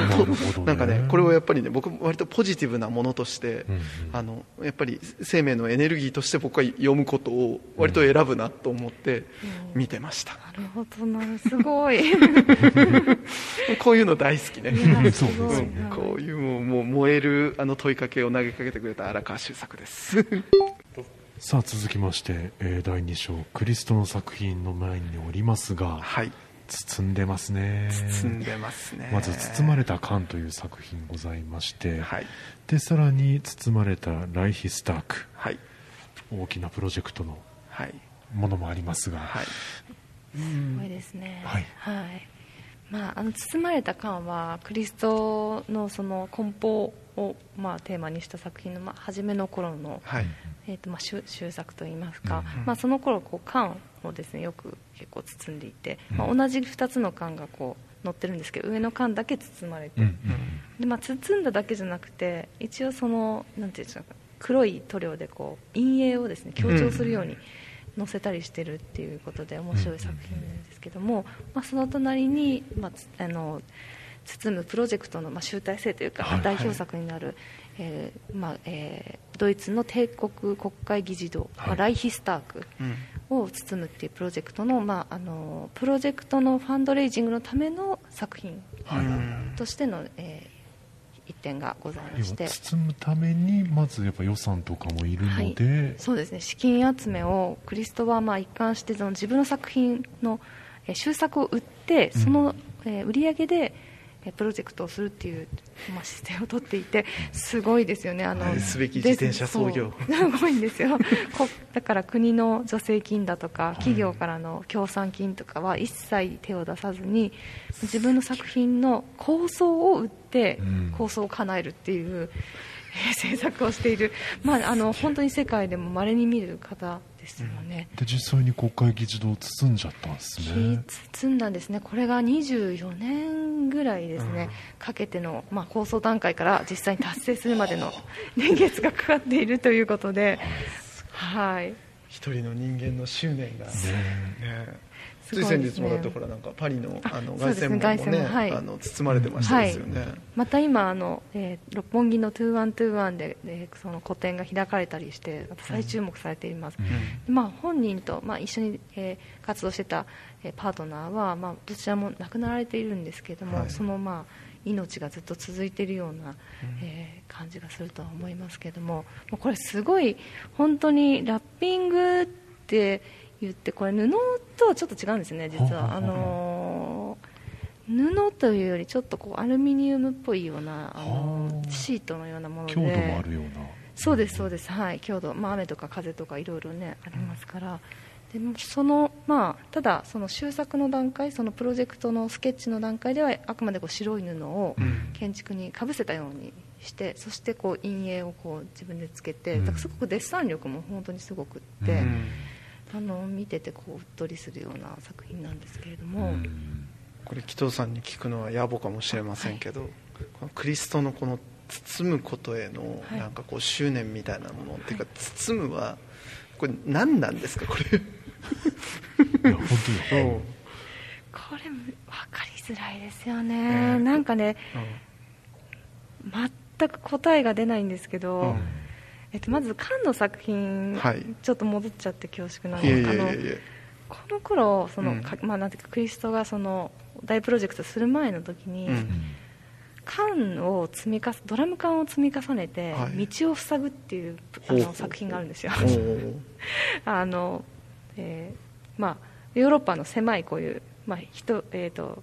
S2: と
S3: な
S2: んかねこれはやっぱりね僕割とポジティブなものとして、
S3: うんうん。
S2: あのやっぱり生命のエネルギーとして僕は読むことを割と選ぶなと思って見てました、
S4: なるほどな。すごい。*laughs*
S2: こういうの大好きね、
S4: いや
S3: そう
S4: すごい。
S3: です
S2: うんこういうもうもう燃えるあの問いかけを投げかけてくれた荒川修作です
S3: さあ続きまして、えー第2章クリストの作品の前におりますが
S2: はい。
S3: 包んでますね。
S2: 包んでますね。
S3: まず「包まれた缶」という作品ございまして、
S2: はい。
S3: でさらに「包まれたライヒスターク。
S2: はい」
S3: 大きなプロジェクトの
S2: はい。
S3: ものもありますが、
S2: はい。
S4: すごいですね、
S3: はい。
S4: まあ、あの包まれた缶はクリストのその根本を、まあ、テーマにした作品の、まあ、初めの頃の、
S2: はい。
S4: えーとまあ、終終作といいますか、まあ、その頃こう缶をですねよく結構包んでいて、まあ、同じ2つの缶がこう乗ってるんですけど上の缶だけ包まれて、
S3: うんうん。
S4: でまあ、包んだだけじゃなくて一応そのなんていうんですか黒い塗料でこう陰影をですね強調するように載せたりしてるっていうことで面白い作品なんですけども、まあ、その隣に、まあつ、あの包むプロジェクトの、まあ、集大成というか、
S3: はい
S4: 代表作になる、えーまあえードイツの帝国国会議事堂、まあ、
S3: はい
S4: ライヒスターク
S2: うん。
S4: を包むっていうプロジェクトの,、まあ、あのプロジェクトのファンドレイジングのための作品
S2: うん
S4: としての、えー一点がございまして。
S3: 包むためにまずやっぱ予算とかもいるので、
S4: そうですね。資金集めをクリストはまあ一貫してその自分の作品のえー終作を売ってその、えー売り上げでえープロジェクトをするっていう、まあ、姿勢をとっていてすごいですよね。あの
S2: 愛すべき自転車操業。
S4: で *laughs* すごいんですよ。こだから国の助成金だとか企業からの協賛金とかは一切手を出さずに自分の作品の構想を売って
S3: うん。
S4: 構想を叶えるっていう、えー制作をしている、まあ、あの本当に世界でも稀に見る方ですよね。
S3: で実際に国会議事堂を包んじゃったんですね。
S4: 包んだんですね。これが24年ぐらいですね、かけての、まあ、構想段階から実際に達成するまでの *laughs* 年月がかかっているということで、はい、
S2: 一人の人間の執念が、ねつい先日もだってほらなんかパリのあの凱
S4: そうですね。
S2: 旋門もね
S4: 凱旋門はい。
S2: あの包まれてましたですよね、
S4: また今あの、えー六本木の2121で、えーその個展が開かれたりして再注目されています、まあ、本人と、まあ、一緒に、えー活動してた、えーパートナーは、まあ、どちらも亡くなられているんですけれども、
S2: はい。
S4: その、まあ、命がずっと続いているような、えー感じがするとは思いますけれどももうこれすごい本当にラッピングって言ってこれ布とはちょっと違うんですね実は。あのー布というよりちょっとこうアルミニウムっぽいようなあの
S3: はあ。
S4: シートのようなもので。
S3: 強度もあるような。
S4: そうですそうです。はい。強度、まあ、雨とか風とかいろいろねありますから、でもそのまあただその終作の段階そのプロジェクトのスケッチの段階ではあくまでこう白い布を
S2: うん。
S4: 建築にかぶせたようにしてそしてこう陰影をこう自分でつけて、
S3: うん。
S4: だからすごくデッサン力も本当にすごくって、
S3: うん
S4: あの見ててこううっとりするような作品なんですけれども、
S2: これ紀藤さんに聞くのは野暮かもしれませんけど、このクリストのこの包むことへの
S4: はい。
S2: なんかこう執念みたいなもの、っていうか包むはこれ何なんですかこれ。
S3: いや本当に
S4: これ分かりづらいですよね、
S2: えー。
S4: なんかね全く答えが出ないんですけど、
S2: うん
S4: えっと、まずカンの作品、
S2: はい。
S4: ちょっと戻っちゃって恐縮なんですあの
S2: えいえ
S4: この頃その、
S2: うん。
S4: かまあ、なんていうかクリストがその大プロジェクトする前の時に、
S2: うん。
S4: 缶を積み重ドラム缶を積み重ねて
S2: はい。
S4: 道を塞ぐっていう、あの作品があるんですよ。*laughs* あの、えーまあ、ヨーロッパの狭いこういう、まあ人えー、と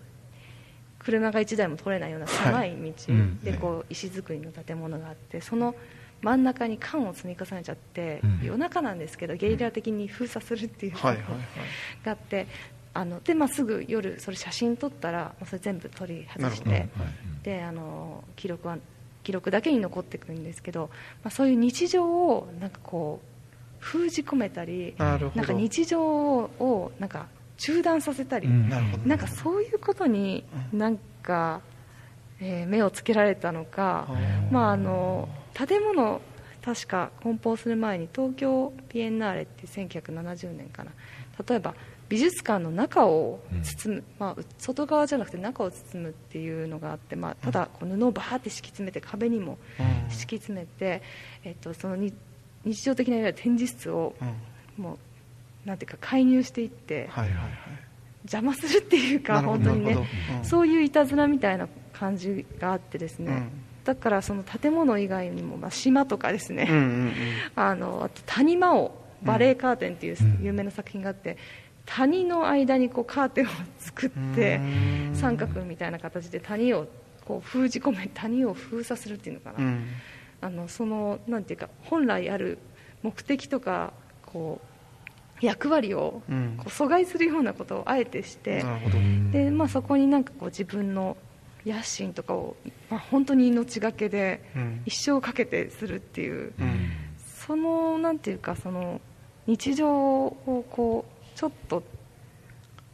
S4: 車が1台も通れないような狭い。道
S3: うん。
S4: でこう石造りの建物があってその真ん中に缶を積み重ねちゃって、
S3: うん。
S4: 夜中なんですけどゲリラ的に封鎖するっていうの
S2: はいはいはい。
S4: があってあので、まあ、すぐ夜それ写真撮ったらまあそれ全部取り外して
S2: なるほ
S4: であの記録は記録だけに残ってくるんですけど、まあ、そういう日常をなんかこう封じ込めたり
S2: なるほど。
S4: なんか日常をなんか中断させたり、
S3: うん。
S2: な
S4: なんかそういうことになんか、えー目をつけられたのか、まあ、あの建物確か梱包する前に東京ビエンナーレって1970年かな。例えば美術館の中を包む、まあ、外側じゃなくて中を包むっていうのがあって、まあ、ただこう布をバーって敷き詰めて壁にも
S2: うん。
S4: 敷き詰めて、えっと、そのに日常的ないわゆる展示室を
S2: うん。
S4: もうなんていうか介入していって
S2: はいはいはい。
S4: 邪魔するっていうか本当にね。そういういたずらみたいな感じがあってですね、
S2: うん
S4: だからその建物以外にも、まあ、島とかですね、
S2: うんうんうん。*laughs*
S4: あのあと谷間をバレーカーテンっていう
S3: うん。
S4: 有名な作品があって、谷の間にこうカーテンを作って
S2: うん。
S4: 三角みたいな形で谷をこう封じ込め谷を封鎖するっていうのかな、
S2: うん。
S4: あのそのなんていうか本来ある目的とかこう役割を
S2: うん。
S4: こう阻害するようなことをあえてして、
S2: なるほど。
S4: でまあ、そこになんかこう自分の野心とかを、まあ、本当に命がけで
S2: うん。
S4: 一生かけてするっていう、
S2: うん。
S4: そのなんていうかその日常をこうちょっと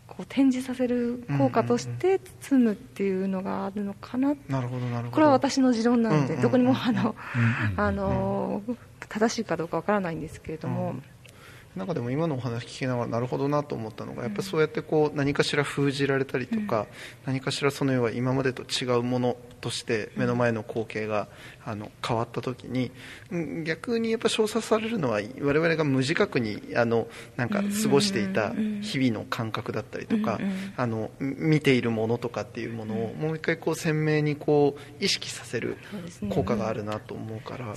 S4: こう展示させる効果として包むっていうのがあるのかな、
S2: なるほどなるほど。
S4: これは私の持論なんで、
S2: うん
S4: どこにもあの、
S3: うん
S4: あの正しいかどうかわからないんですけれども、
S2: なんかでも今のお話聞きながらなるほどなと思ったのがやっぱりそうやってこう何かしら封じられたりとか、何かしらその要は今までと違うものとして目の前の光景があの変わった時にうん逆にやっぱ称賛されるのは我々が無自覚にあのなんか過ごしていた日々の感覚だったりとかあの見ているものとかっていうものをもう一回こう鮮明にこう意識させる効果があるなと思うから。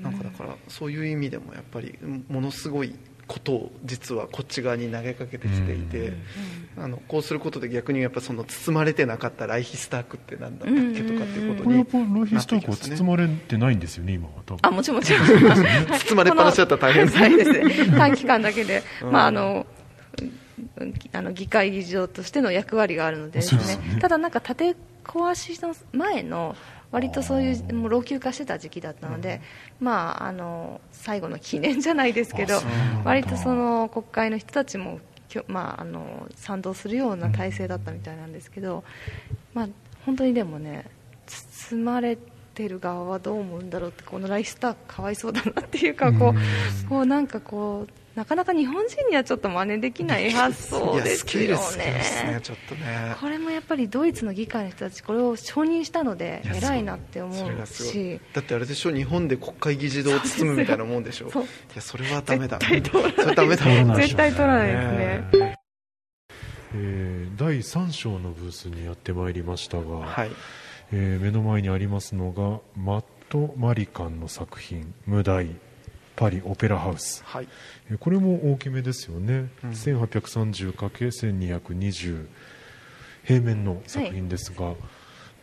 S2: なんかだからそういう意味でもやっぱりものすごいことを実はこっち側に投げかけてきていて、あのこうすることで逆にやっぱその包まれてなかったライヒスタークってなんだったっけとかっていうことに
S3: これやっぱロイヒストークは包まれてないんですよね今は多分。
S4: あもちろんもちろん。*laughs*
S2: 包まれっぱなしだったら大変です
S4: はいですね。短期間だけで、まああのうんあの議会議場としての役割があるのでですね。
S3: ね。
S4: ただなんか建て壊しの前の割とそういうもう老朽化してた時期だったので、まああの最後の記念じゃないですけど割とその国会の人たちもきょまああの賛同するような体制だったみたいなんですけど、まあ本当にでもね包まれてる側はどう思うんだろうってこのライスターかわいそうだなっていうかこうこうなんかこうなかなか日本人にはちょっと真似できない発想
S2: いや
S4: ですよ
S2: ね
S4: ね
S2: ちょっとね。
S4: これもやっぱりドイツの議会の人たちこれを承認したので偉いなって思うし。
S2: だってあれでしょ日本で国会議事堂を包むみたいなもんでしょ。いやそれはダメだ。
S4: 絶対通らない。
S2: それダメだ
S3: 通らない
S4: 絶対取らないですね。
S3: えー。第3章のブースにやってまいりましたが、
S2: はい。
S3: えー目の前にありますのがマット・マリカンの作品「無題パリオペラハウス」
S2: はい。
S3: えーこれも大きめですよね、
S2: うん。
S3: 1830×1220 平面の作品ですが、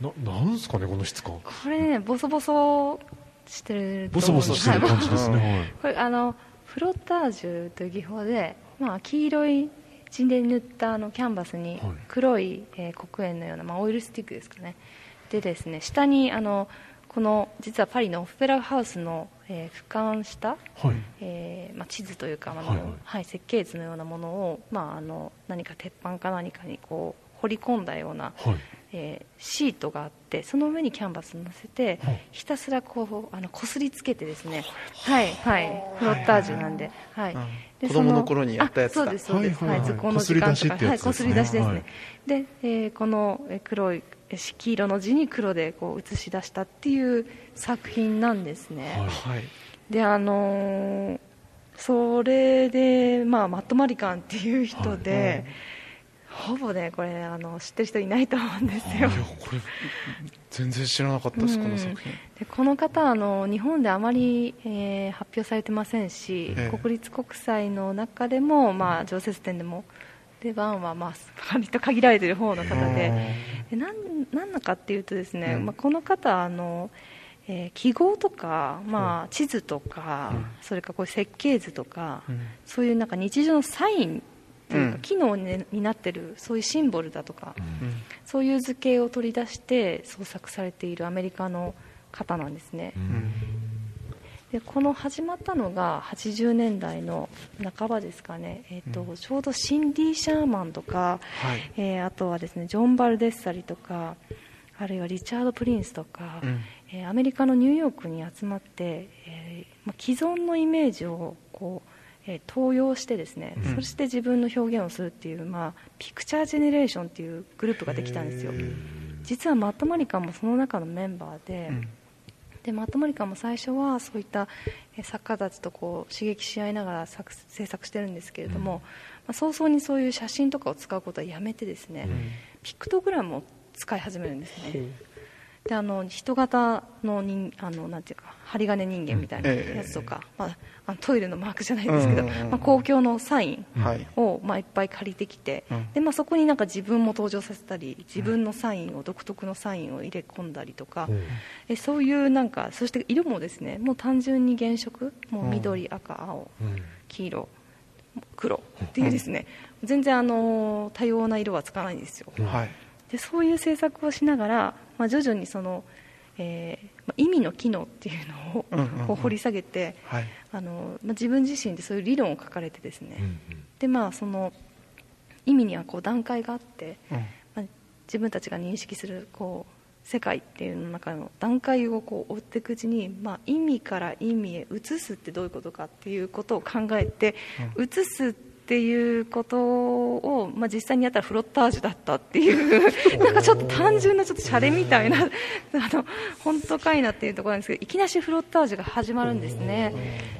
S3: ななんすかねこの質感。
S4: これねボソボソしてると
S3: ボソボソしてる
S4: はい
S3: 感じですね、はい。
S4: これあのフロッタージュという技法で、まあ、黄色い地で塗ったあのキャンバスに
S3: はい。
S4: 黒い、えー黒鉛のような、まあ、オイルスティックですかね。でですね下にあのこの実はパリのオペラハウスの、えー、俯瞰した、
S3: はい。
S4: えーまあ、地図というか、まあ
S3: はいはい。
S4: はい設計図のようなものを、まあ、あの何か鉄板か何かにこう掘り込んだような、
S3: はい。
S4: えーシートがあってその上にキャンバスを乗せて、
S3: はい。
S4: ひたすらこうあの擦りつけてですねはい。はいフロッタージュなんで、はい。
S2: うん。
S4: で
S2: 子供の
S4: そ
S2: 頃にやったやつ
S4: そうですそうです、
S3: はいはいはい。
S4: 図工の時間とか。
S3: 擦り出しってやつですね。
S4: はい擦り出しですね、
S3: はい。
S4: で、えーこのえー黒いえー黄色の字に黒でこう映し出したっていう作品なんですね、
S3: はい。
S2: はい
S4: であのーそれで、まあ、マット・マリカンっていう人で、ほぼねこれあの知ってる人いないと思うんですよ。
S2: いやこれ全然知らなかったです、
S4: うん。
S2: この作品。
S4: でこの方あの日本であまり、えー発表されてませんし、
S2: ええ。
S4: 国立国際の中でも、まあ、常設展でも出番は、まあ、割と限られている方の方で。でなんなんだかっていうとですね、
S2: うん。
S4: まあ、この方あの、えー記号とか、まあ、地図とか、それからこう設計図とか、
S2: うん。
S4: そういうなんか日常のサインというか、
S2: うん。
S4: 機能にになってるそういうシンボルだとか、
S2: うん。
S4: そういう図形を取り出して創作されているアメリカの方なんですね、
S2: うん。
S4: でこの始まったのが80年代の半ばですかね、えーと
S2: うん。
S4: ちょうどシンディ・シャーマンとか、
S2: はい。
S4: えーあとはですねジョン・バルデッサリとかあるいはリチャード・プリンスとか、
S2: うん
S4: えーアメリカのニューヨークに集まって、えーまあ、既存のイメージをこう、えー盗用してですね、
S2: うん。
S4: そして自分の表現をするっていう、まあ、ピクチャージェネレーションっていうグループができたんですよ。実はマット・マリカンもその中のメンバーで,、
S2: うん。
S4: でマット・マリカンも最初はそういったえー作家たちとこう刺激し合いながら作制作してるんですけれども、まあ、早々にそういう写真とかを使うことはやめてですね、ピクトグラムを使い始めるんですね、であの人型の人あのなんていうか針金人間みたいな
S2: ええ
S4: やつとか、まあ、あのトイレのマークじゃないんですけど、
S2: うんうんうん。
S4: まあ、公共のサイン
S2: はい。
S4: を、まあ、いっぱい借りてきて、
S2: うん。
S4: でまあ、そこになんか自分も登場させたり自分のサインを、独特のサインを入れ込んだりとか、えそういうなんかそして色もですねもう単純に原色もう緑、赤青黄色黒っていうですね、全然あの多様な色はつかないんですよ、
S2: はい
S4: でそういう制作をしながら、まあ、徐々にその、えーまあ意味の機能っていうのを
S2: うんうんうん。
S4: こう掘り下げて、
S2: はい。
S4: あのまあ、自分自身でそういう理論を書かれてですね、でまあその意味にはこう段階があって、
S2: うん。
S4: まあ、自分たちが認識するこう世界っていうの中の段階をこう追っていくうちに、まあ、意味から意味へ移すってどういうことかっていうことを考えて、移すっていうことを、まあ、実際にやったらフロッタージュだったっていう *laughs* なんかちょっと単純なちょっとシャレみたいなあの本当かいなっていうところなんですけどいきなしフロッタージュが始まるんですね。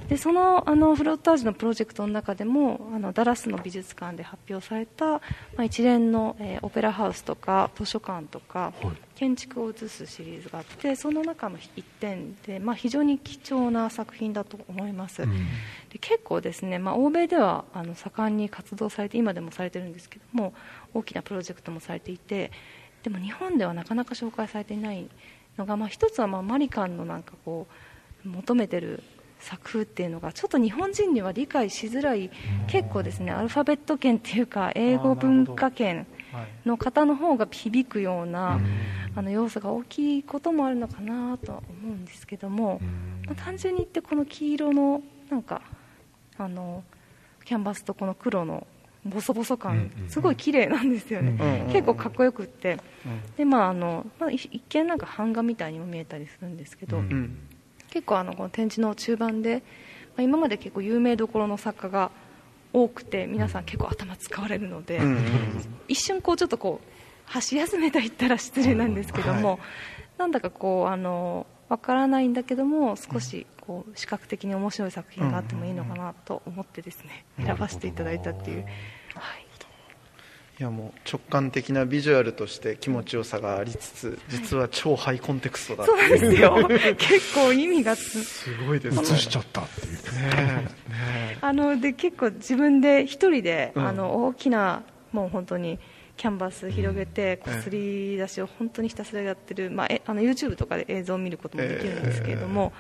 S4: でそのあのフロッタージュのプロジェクトの中でもあのダラスの美術館で発表された、まあ、一連の、えーオペラハウスとか図書館とか、建築を映すシリーズがあってその中の一点で、まあ、非常に貴重な作品だと思います、で結構ですね、まあ、欧米ではあの盛んに活動されて今でもされてるんですけども大きなプロジェクトもされていてでも日本ではなかなか紹介されていないのが、まあ、一つはまあマリカンのなんかこう求めてる作風っていうのがちょっと日本人には理解しづらい結構ですねアルファベット圏っていうか英語文化圏
S2: はい
S4: の方の方が響くようなあの要素が大きいこともあるのかなとは思うんですけども、まあ、単純に言ってこの黄色のなんかあのキャンバスとこの黒のボソボソ感すごい綺麗なんですよね、
S2: うん
S4: 結構かっこよくって。
S2: うん。
S4: で、まああのまあ、い一見なんか版画みたいにも見えたりするんですけど、結構あのこの展示の中盤で、まあ、今まで結構有名どころの作家が多くて皆さん結構頭使われるので、
S2: うん
S4: 一瞬こうちょっとこう箸休めと言ったら失礼なんですけども、
S2: はい
S4: なんだかこうあのわからないんだけども少しこう視覚的に面白い作品があってもいいのかなと思ってですね選ばせていただいたっていう、はい、
S2: いやもう直感的なビジュアルとして気持ちよさがありつつ実は超ハイコンテクストだ
S4: そうですよ。結構意味がつ。
S2: すごいですね。
S3: 映しちゃったっていう。
S2: ねえ。ね
S4: あので結構自分で一人で、
S2: うん。
S4: あの大きなもう本当にキャンバス広げてこすり出しを本当にひたすらやってる、まあ、えあの YouTube とかで映像を見ることもできるんですけれども、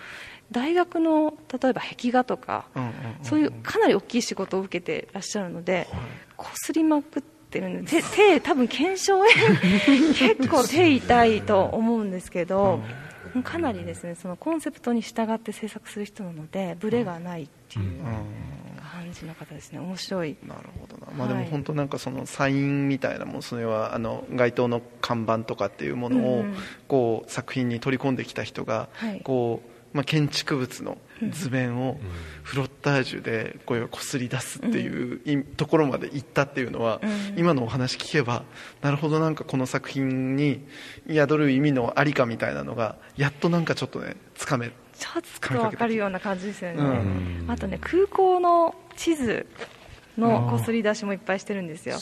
S4: 大学の例えば壁画とか、
S2: うんうんうん
S4: そういうかなり大きい仕事を受けてらっしゃるので、こすりまくってるんで手手多分腱鞘炎 *laughs* 結構手痛いと思うんですけど、かなりですねそのコンセプトに従って制作する人なのでブレがないっていう感じの方ですね。面白い。
S2: なるほどな、まあ、でも本当なんかそのサインみたいなもんそれはあの街頭の看板とかっていうものをこう作品に取り込んできた人がこうまあ、建築物の図面をフロッタージュでこうこすり出すっていうところまで行ったっていうのは、今のお話聞けばなるほどなんかこの作品に宿る意味のありかみたいなのがやっとなんかちょっとねつかめ
S4: ちょっと分かるような感じですよね、あとね空港の地図のこすり出しもいっぱいしてるんですよ、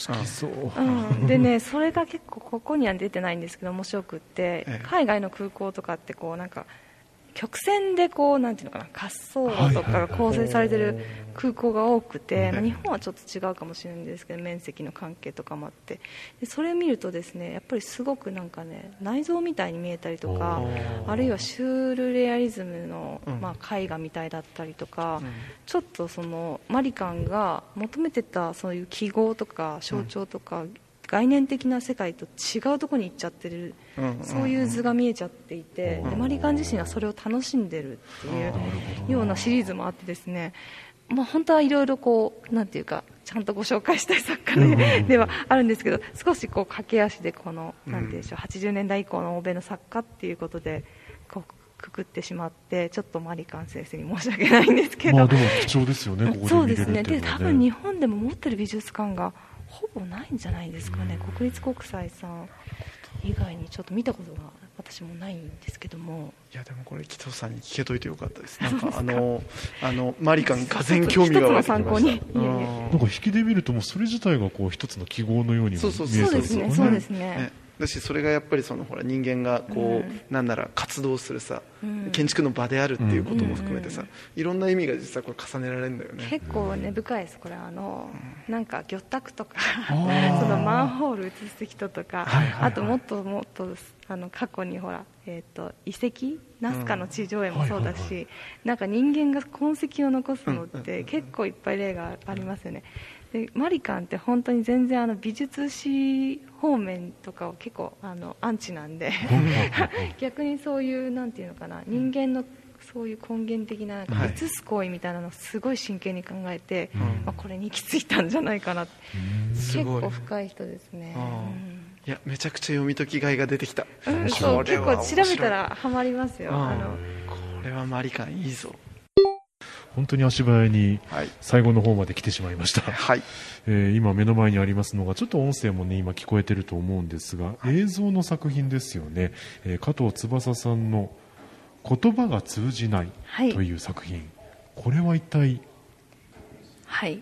S4: う。ん、でねそれが結構ここには出てないんですけど面白くって、海外の空港とかってこうなんか曲線でこうなんていうのかな滑走路とかが構成されてる空港が多くて、まあ、日本はちょっと違うかもしれないんですけど面積の関係とかもあって。でそれを見るとですねやっぱりすごくなんかね内臓みたいに見えたりとかあるいはシュールレアリズムの、まあ、絵画みたいだったりとか、ちょっとそのマリカンが求めてたそういう記号とか象徴とか、概念的な世界と違うところに行っちゃってる、そういう図が見えちゃっていて、でマリカン自身はそれを楽しんでるっていうようなシリーズもあってですね、まあ、本当はいろいろこうなんていうかちゃんとご紹介したい作家で,、*laughs* ではあるんですけど少しこう駆け足でこのなんてでしょう、80年代以降の欧米の作家っていうことでこうくくってしまってちょっとマリカン先生に申し訳ないんですけど、まあ、
S3: でも貴重ですよね、ここで、ね、
S4: そうですね。で多分日本でも持ってる美術館がほぼないんじゃないですかね、国立国際さん以外にちょっと見たことが私もないんですけども。
S2: いやでもこれ紀藤さんに聞けといてよかったです。*laughs* なんかあのあのマリカンがぜ興味が湧いてきました
S3: なんか引きで見るともうそれ自体がこう一つの記号のように見え
S4: そうですね。そうですね
S2: だしそれがやっぱりそのほら人間がこう、うん、なんなら活動するさ、うん、建築の場であるっていうことも含めてさ、うん、いろんな意味が実はこれ重ねられるんだよね。
S4: 結構根深いですこれあの、なんか魚拓とか *laughs* そのマンホール映す人とか、はいはいはい、あともっともっとあの過去にほら、えーと、遺跡ナスカの地上絵もそうだし、はいはいはい、なんか人間が痕跡を残すのって結構いっぱい例がありますよね、でマリカンって本当に全然あの美術史方面とかを結構あのアンチなんで。逆にそういうなんていうのかな人間のそういう根源的な映す行為みたいなのをすごい真剣に考えて、はい、まあ、これに行き着いたんじゃないかな結構深い人ですね、
S2: いやめちゃくちゃ読み解きがいが出てきた、
S4: うん、そう結構調べたらハマりますよ。あの
S2: これはマリカンいいぞ
S3: 本当に足早に最後の方まで来てしまいました、はい、*laughs* えー、今目の前にありますのがちょっと音声もね今聞こえてると思うんですが、映像の作品ですよね、えー、加藤翼さんの「言葉が通じない」という作品、はい、これは一体？
S4: はい、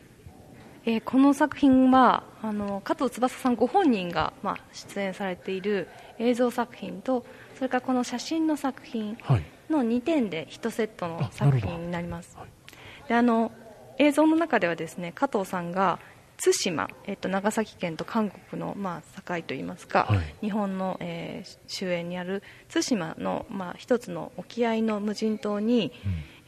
S4: えー、この作品はあの加藤翼さんご本人が、まあ、出演されている映像作品とそれからこの写真の作品の2点で1セットの作品になります、はいであの映像の中ではですね加藤さんが対馬、えっと、長崎県と韓国の、まあ、境といいますか、はい、日本の、えー、周辺にある対馬の、まあ、一つの沖合の無人島に、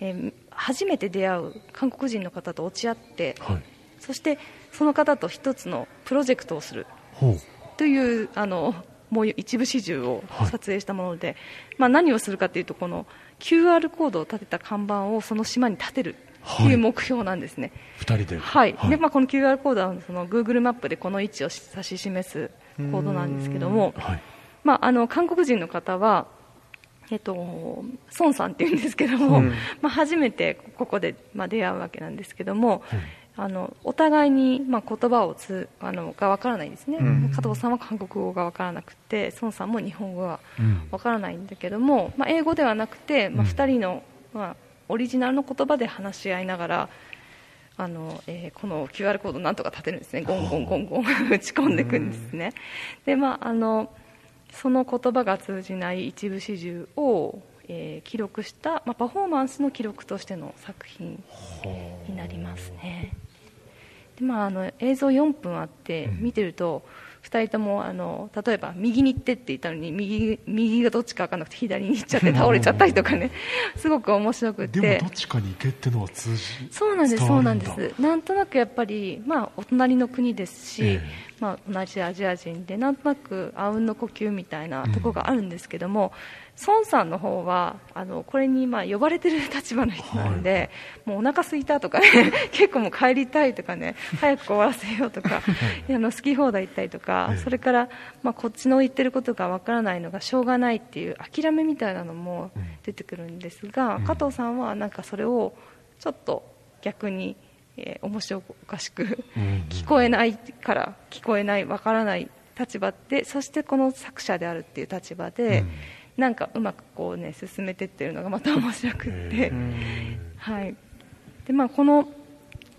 S4: うん、えー、初めて出会う韓国人の方と落ち合って、はい、そしてその方と一つのプロジェクトをするというあのもう一部始終を撮影したもので、はい、まあ、何をするかというとこの QR コードを立てた看板をその島に立てるとい。う目標なんですね。
S3: はい、人で。
S4: はい。はい、で、まあ、この QR コードは、その Google マップでこの位置を指し示すコードなんですけども、はい、まあ、あの、韓国人の方は、えっと、孫さんっていうんですけども、うん、まあ、初めてここで、まあ、出会うわけなんですけども、うん、あのお互いに、まあ、言葉をつあのがわからないですね、うん、加藤さんは韓国語がわからなくて孫さんも日本語がわからないんだけども、まあ、英語ではなくて、まあ、2人の、まあ、オリジナルの言葉で話し合いながらあの、えー、この QR コードなんとか立てるんですね。ゴンゴンゴンゴン *laughs* 打ち込んでいくんですね。でまああのその言葉が通じない一部始終を、えー、記録した、まあ、パフォーマンスの記録としての作品になりますね。で、まあ、あの映像4分あって見てると、うん2人ともあの例えば右に行ってって言ったのに右右がどっちか分からなくて左に行っちゃって *laughs* 倒れちゃったりとかね。*laughs* すごく面白くて。
S3: でもどっちかに行けってのは通じ
S4: そうなんですそうなんです。なんとなくやっぱり、まあ、お隣の国ですし、えまあ、同じアジア人でなんとなくあうんの呼吸みたいなところがあるんですけども、孫さんの方はあのこれにまあ呼ばれてる立場の人なんで、はい、もうお腹すいたとかね *laughs* 結構もう帰りたいとかね早く終わらせようとか、あの好き放題言ったりとか、それから、まあ、こっちの言ってることがわからないのがしょうがないっていう諦めみたいなのも出てくるんですが、うん、加藤さんはなんかそれをちょっと逆に、えー、面白おかしく聞こえないから聞こえないわからない立場でそしてこの作者であるっていう立場で、うんなんかうまくこうね進めてってるのがまた面白くって、はい。でまあ、この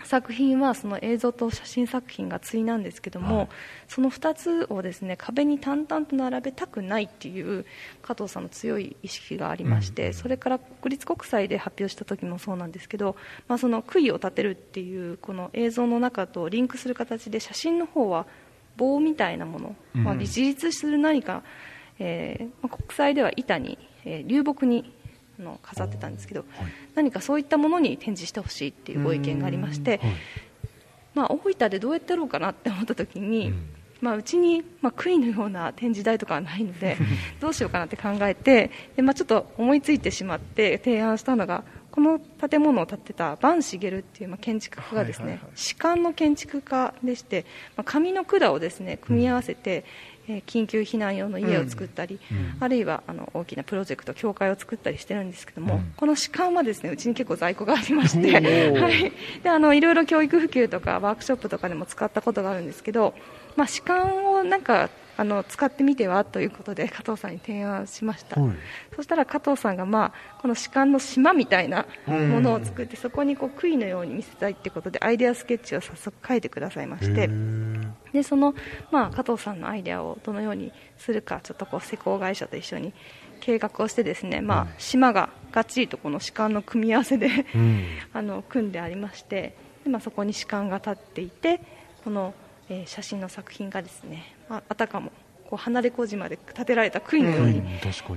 S4: 作品はその映像と写真作品が対なんですけども、はい、その2つをですね壁に淡々と並べたくないっていう加藤さんの強い意識がありまして、うん、それから国立国際で発表した時もそうなんですけど、まあ、その杭を立てるっていうこの映像の中とリンクする形で写真の方は棒みたいなもの、まあ、自立する何か、えー、国際では板に、えー、流木にの飾ってたんですけど、はい、何かそういったものに展示してほしいっていうご意見がありまして、はい、まあ、大分でどうやってやろうかなって思った時に、うん、まあ、うちに、まあ、杭のような展示台とかはないので *laughs* どうしようかなって考えてで、まあ、ちょっと思いついてしまって提案したのがこの建物を建てた坂茂っていう、まあ、建築家がですね、士官の建築家でして、まあ、紙の管をですね組み合わせて、え緊急避難用の家を作ったり、うん。あるいはあの大きなプロジェクト教会を作ったりしてるんですけども、うん、この士官はですねうちに結構在庫がありまして *laughs* はい、であのいろいろ教育普及とかワークショップとかでも使ったことがあるんですけど、まあ、士官をなんかあの使ってみてはということで加藤さんに提案しました、はい、そしたら加藤さんが、まあ、この士官の島みたいなものを作ってそこにこう杭のように見せたいということでアイデアスケッチを早速書いてくださいまして。でその、まあ、加藤さんのアイデアをどのようにするかちょっとこう施工会社と一緒に計画をしてですね、まあ、島ががっちりとこの士官の組み合わせで *laughs* あの組んでありましてで、まあ、そこに士官が立っていてこのえー、写真の作品がですね、まあ、あたかもこう離れ小島で建てられた杭のように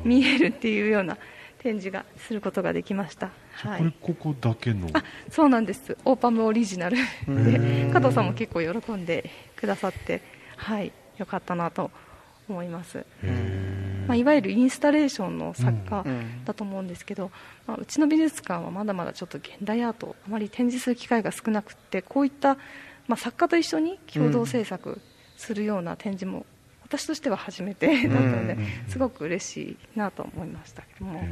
S4: 見えるっていうような展示がすることができました、
S3: はい、これここだけの。
S4: あそうなんです。オーパムオリジナルで加藤さんも結構喜んでくださってはいよかったなと思います、まあ、いわゆるインスタレーションの作家だと思うんですけど、まあ、うちの美術館はまだまだちょっと現代アートをあまり展示する機会が少なくてこういったまあ、作家と一緒に共同制作するような展示も、私としては初めて *laughs* だったので、すごく嬉しいなと思いましたけども、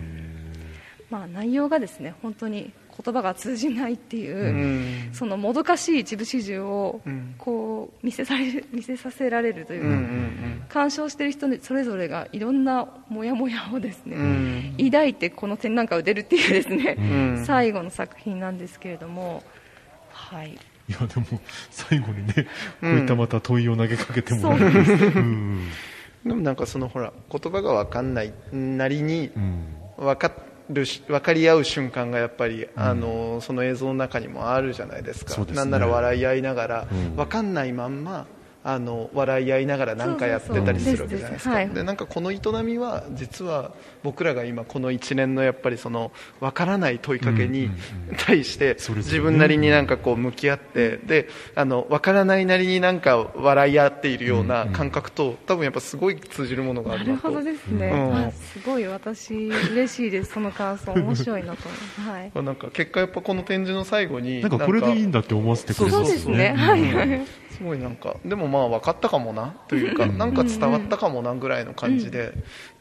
S4: まあ、内容がですね本当に言葉が通じないっていう、そのもどかしい一部始終をこう見せされ見せさせられるというか、鑑賞している人それぞれがいろんなモヤモヤをですね、抱いてこの展覧会を出るっていうですね、最後の作品なんですけれども。はい
S3: いやでも最後にね、こういったまた問いを投げかけてもら
S2: って、うん、でもなんかそのほら言葉が分かんないなりに分かる分かり合う瞬間がやっぱり、あのその映像の中にもあるじゃないですか、ね、なんなら笑い合いながら、分かんないまんまあの笑い合いながら何かやってたりするわけじゃないですか。でなんかこの営みは実は僕らが今この一年のやっぱりその分からない問いかけに対して自分なりになんかこう向き合ってであの分からないなりになんか笑い合っているような感覚と多分やっぱすごい通じるものがある
S4: なと。なるほどですね、うん、すごい私嬉しいです。その感想面白いなと。はい、
S2: なんか結果やっぱこの展示の最後に
S3: なんかこれでいいんだって思わせてくれますね。そうですね。
S2: はいすごいなんかでもまあ分かったかもなというかなんか伝わったかもなぐらいの感じで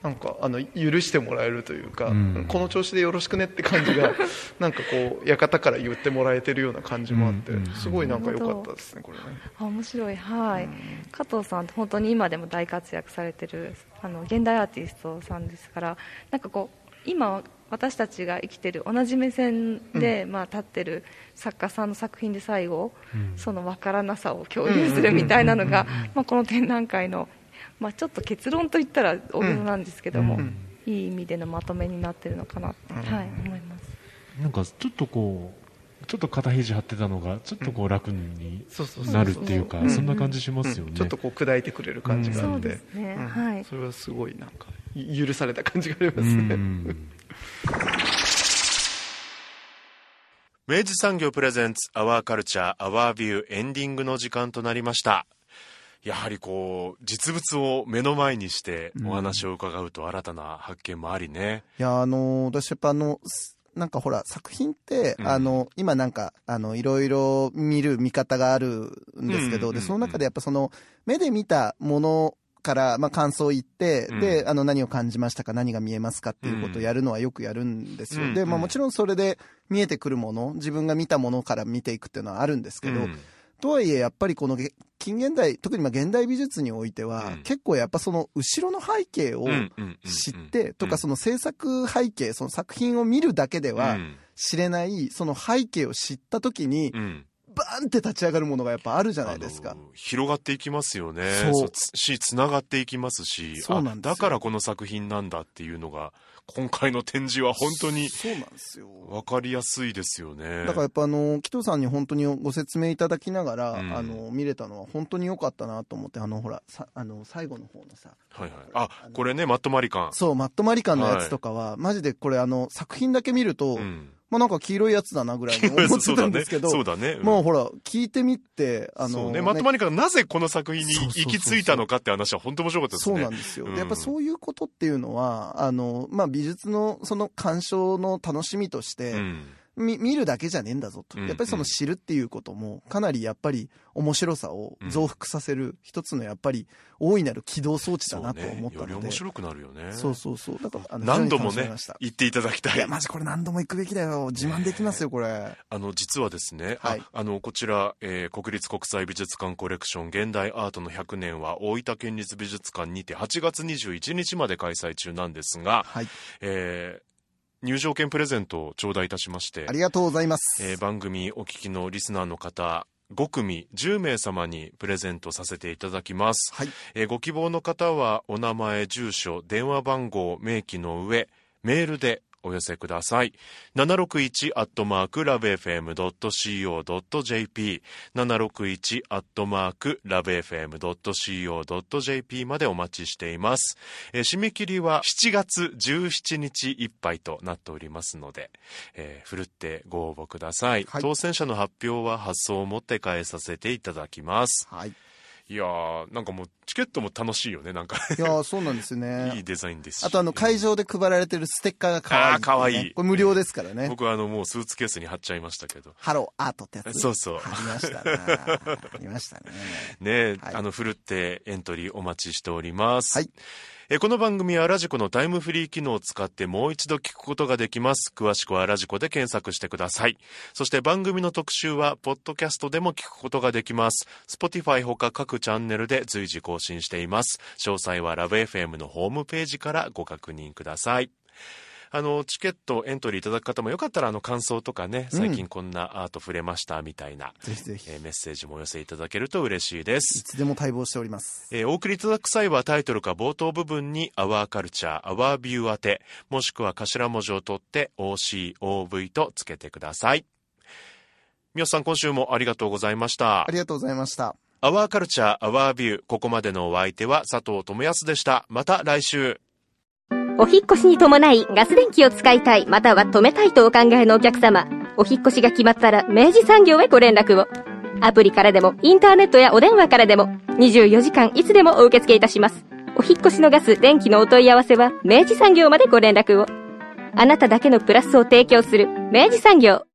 S2: なんかあの許してもらえるというかこの調子でよろしくねって感じが *laughs* なんかこう館から言ってもらえてるような感じもあってすごいなんか良かったですねこれね。
S4: 面白い。はい。加藤さん本当に今でも大活躍されてるあの現代アーティストさんですからなんかこう今私たちが生きてる同じ目線で、うん、まあ、立ってる作家さんの作品で最後、うん、その分からなさを共有するみたいなのが、まあ、この展覧会の、まあ、ちょっと結論といったら大げさなんですけども、うん、いい意味でのまとめになってるのかなって、はい、思います。
S3: なんかちょっとこうちょっと肩肘張ってたのがちょっとこう楽になるっていうかそんな感じしますよね、
S2: ちょっとこう砕いてくれる感じがあって、
S4: そね。はい、
S2: それはすごいなんか許された感じがありますね、
S1: 明治産業プレゼンツアワーカルチャーアワービューエンディングの時間となりました。やはりこう、実物を目の前にしてお話を伺うと新たな発見もありね。
S2: いや、あの、私やっぱあの、なんかほら、作品って、うん、あの、今なんか、あの、いろいろ見る見方があるんですけど、で、その中でやっぱその、目で見たものから、まあ、感想を言って、うん、で、あの、何を感じましたか、何が見えますかっていうことをやるのはよくやるんですよ。うん、で、まあ、もちろんそれで見えてくるもの、自分が見たものから見ていくっていうのはあるんですけど、うん。とはいえ、やっぱりこの近現代、特にまあ現代美術においては、うん、結構やっぱその後ろの背景を知って、とかその制作背景、その作品を見るだけでは知れない、その背景を知った時に、バーンって立ち上がるものがやっぱあるじゃないですか。
S1: 広がっていきますよね。そう。し、つながっていきますし、そうなんだからこの作品なんだっていうのが、今回の展示は本当にそうなんですよ。分かりやすいですよね。
S2: だからやっぱあの紀藤さんに本当にご説明いただきながら、うん、あの見れたのは本当に良かったなと思ってあのほらさあの最後の方のさ
S1: はいはい。あこれねマットマリカン
S2: そうマットマリカンのやつとかは、はい、マジでこれあの作品だけ見ると、うん。まあなんか黄色いやつだなぐらいに思ってたんですけど、*laughs*
S1: そうだね。う
S2: ん、もうほら、聞いてみて、あの、
S1: ね、マットマニカがなぜこの作品に行き着いたのかって話は本当面白かったですね。
S2: そうなんですよ。うん、やっぱそういうことっていうのは、あの、まあ美術のその鑑賞の楽しみとして、うん見見るだけじゃねえんだぞと、やっぱりその知るっていうこともかなりやっぱり面白さを増幅させる一つのやっぱり大いなる起動装置だなと思ったので、ね、よ
S1: り面白くなるよね。
S2: そうそうそう。だ
S1: から何度もね言っていただきたい。い
S2: やマジこれ何度も行くべきだよ。自慢できますよこれ。
S1: あの実はですね、はい、あのこちら、えー、国立国際美術館コレクション現代アートの100年は大分県立美術館にて8月21日まで開催中なんですが、はい。えー入場券プレゼントを頂戴いたしまして
S2: ありがとうございます、
S1: えー、番組お聞きのリスナーの方5組10名様にプレゼントさせていただきます、はい。えー、ご希望の方はお名前住所電話番号明記の上メールでお寄せください。761アットマークラブ FM.co.jp 761アットマークラブ FM.co.jp までお待ちしています。えー、締め切りは7月17日いっぱいとなっておりますので、えー、ふるってご応募くださいはい、当選者の発表は発送をもって返させていただきます。はいいやー、なんかもう、チケットも楽しいよね、なんか
S2: いやそうなんですよね。*laughs*
S1: いいデザインです
S2: あと、あの、会場で配られてるステッカーが可愛い、ね。あ
S1: 可愛い。
S2: これ無料ですからね。
S1: 僕は、あの、もうスーツケースに貼っちゃいましたけど。
S2: ハローアートってやつ。
S1: そうそう。
S2: 貼りましたね。貼りましたね。*laughs*
S1: ね、はい、あの、ふるってエントリーお待ちしております。はい。えこの番組はラジコのタイムフリー機能を使ってもう一度聞くことができます。詳しくはラジコで検索してください。そして番組の特集は、ポッドキャストでも聞くことができます。Spotify ほか各チャンネルで随時更新しています。詳細はラブ f m のホームページからご確認ください。あの、チケットエントリーいただく方もよかったら、あの、感想とかね、最近こんなアート触れましたみたいな、
S2: ぜひぜひ、
S1: えー、メッセージもお寄せいただけると嬉しいです。
S2: いつでも待望しております。
S1: えー、お送りいただく際はタイトルか冒頭部分に、アワーカルチャー、アワービュー宛て、もしくは頭文字を取って、OCOV とつけてください。みよさん、今週もありがとうございました。
S2: ありがとうございました。
S1: アワーカルチャー、アワービュー、ここまでのお相手は佐藤智康でした。また来週。
S6: お引越しに伴いガス電気を使いたい、または止めたいとお考えのお客様、お引越しが決まったら明治産業へご連絡を。アプリからでも、インターネットやお電話からでも、24時間いつでもお受け付けいたします。お引越しのガス、電気のお問い合わせは、明治産業までご連絡を。あなただけのプラスを提供する、明治産業。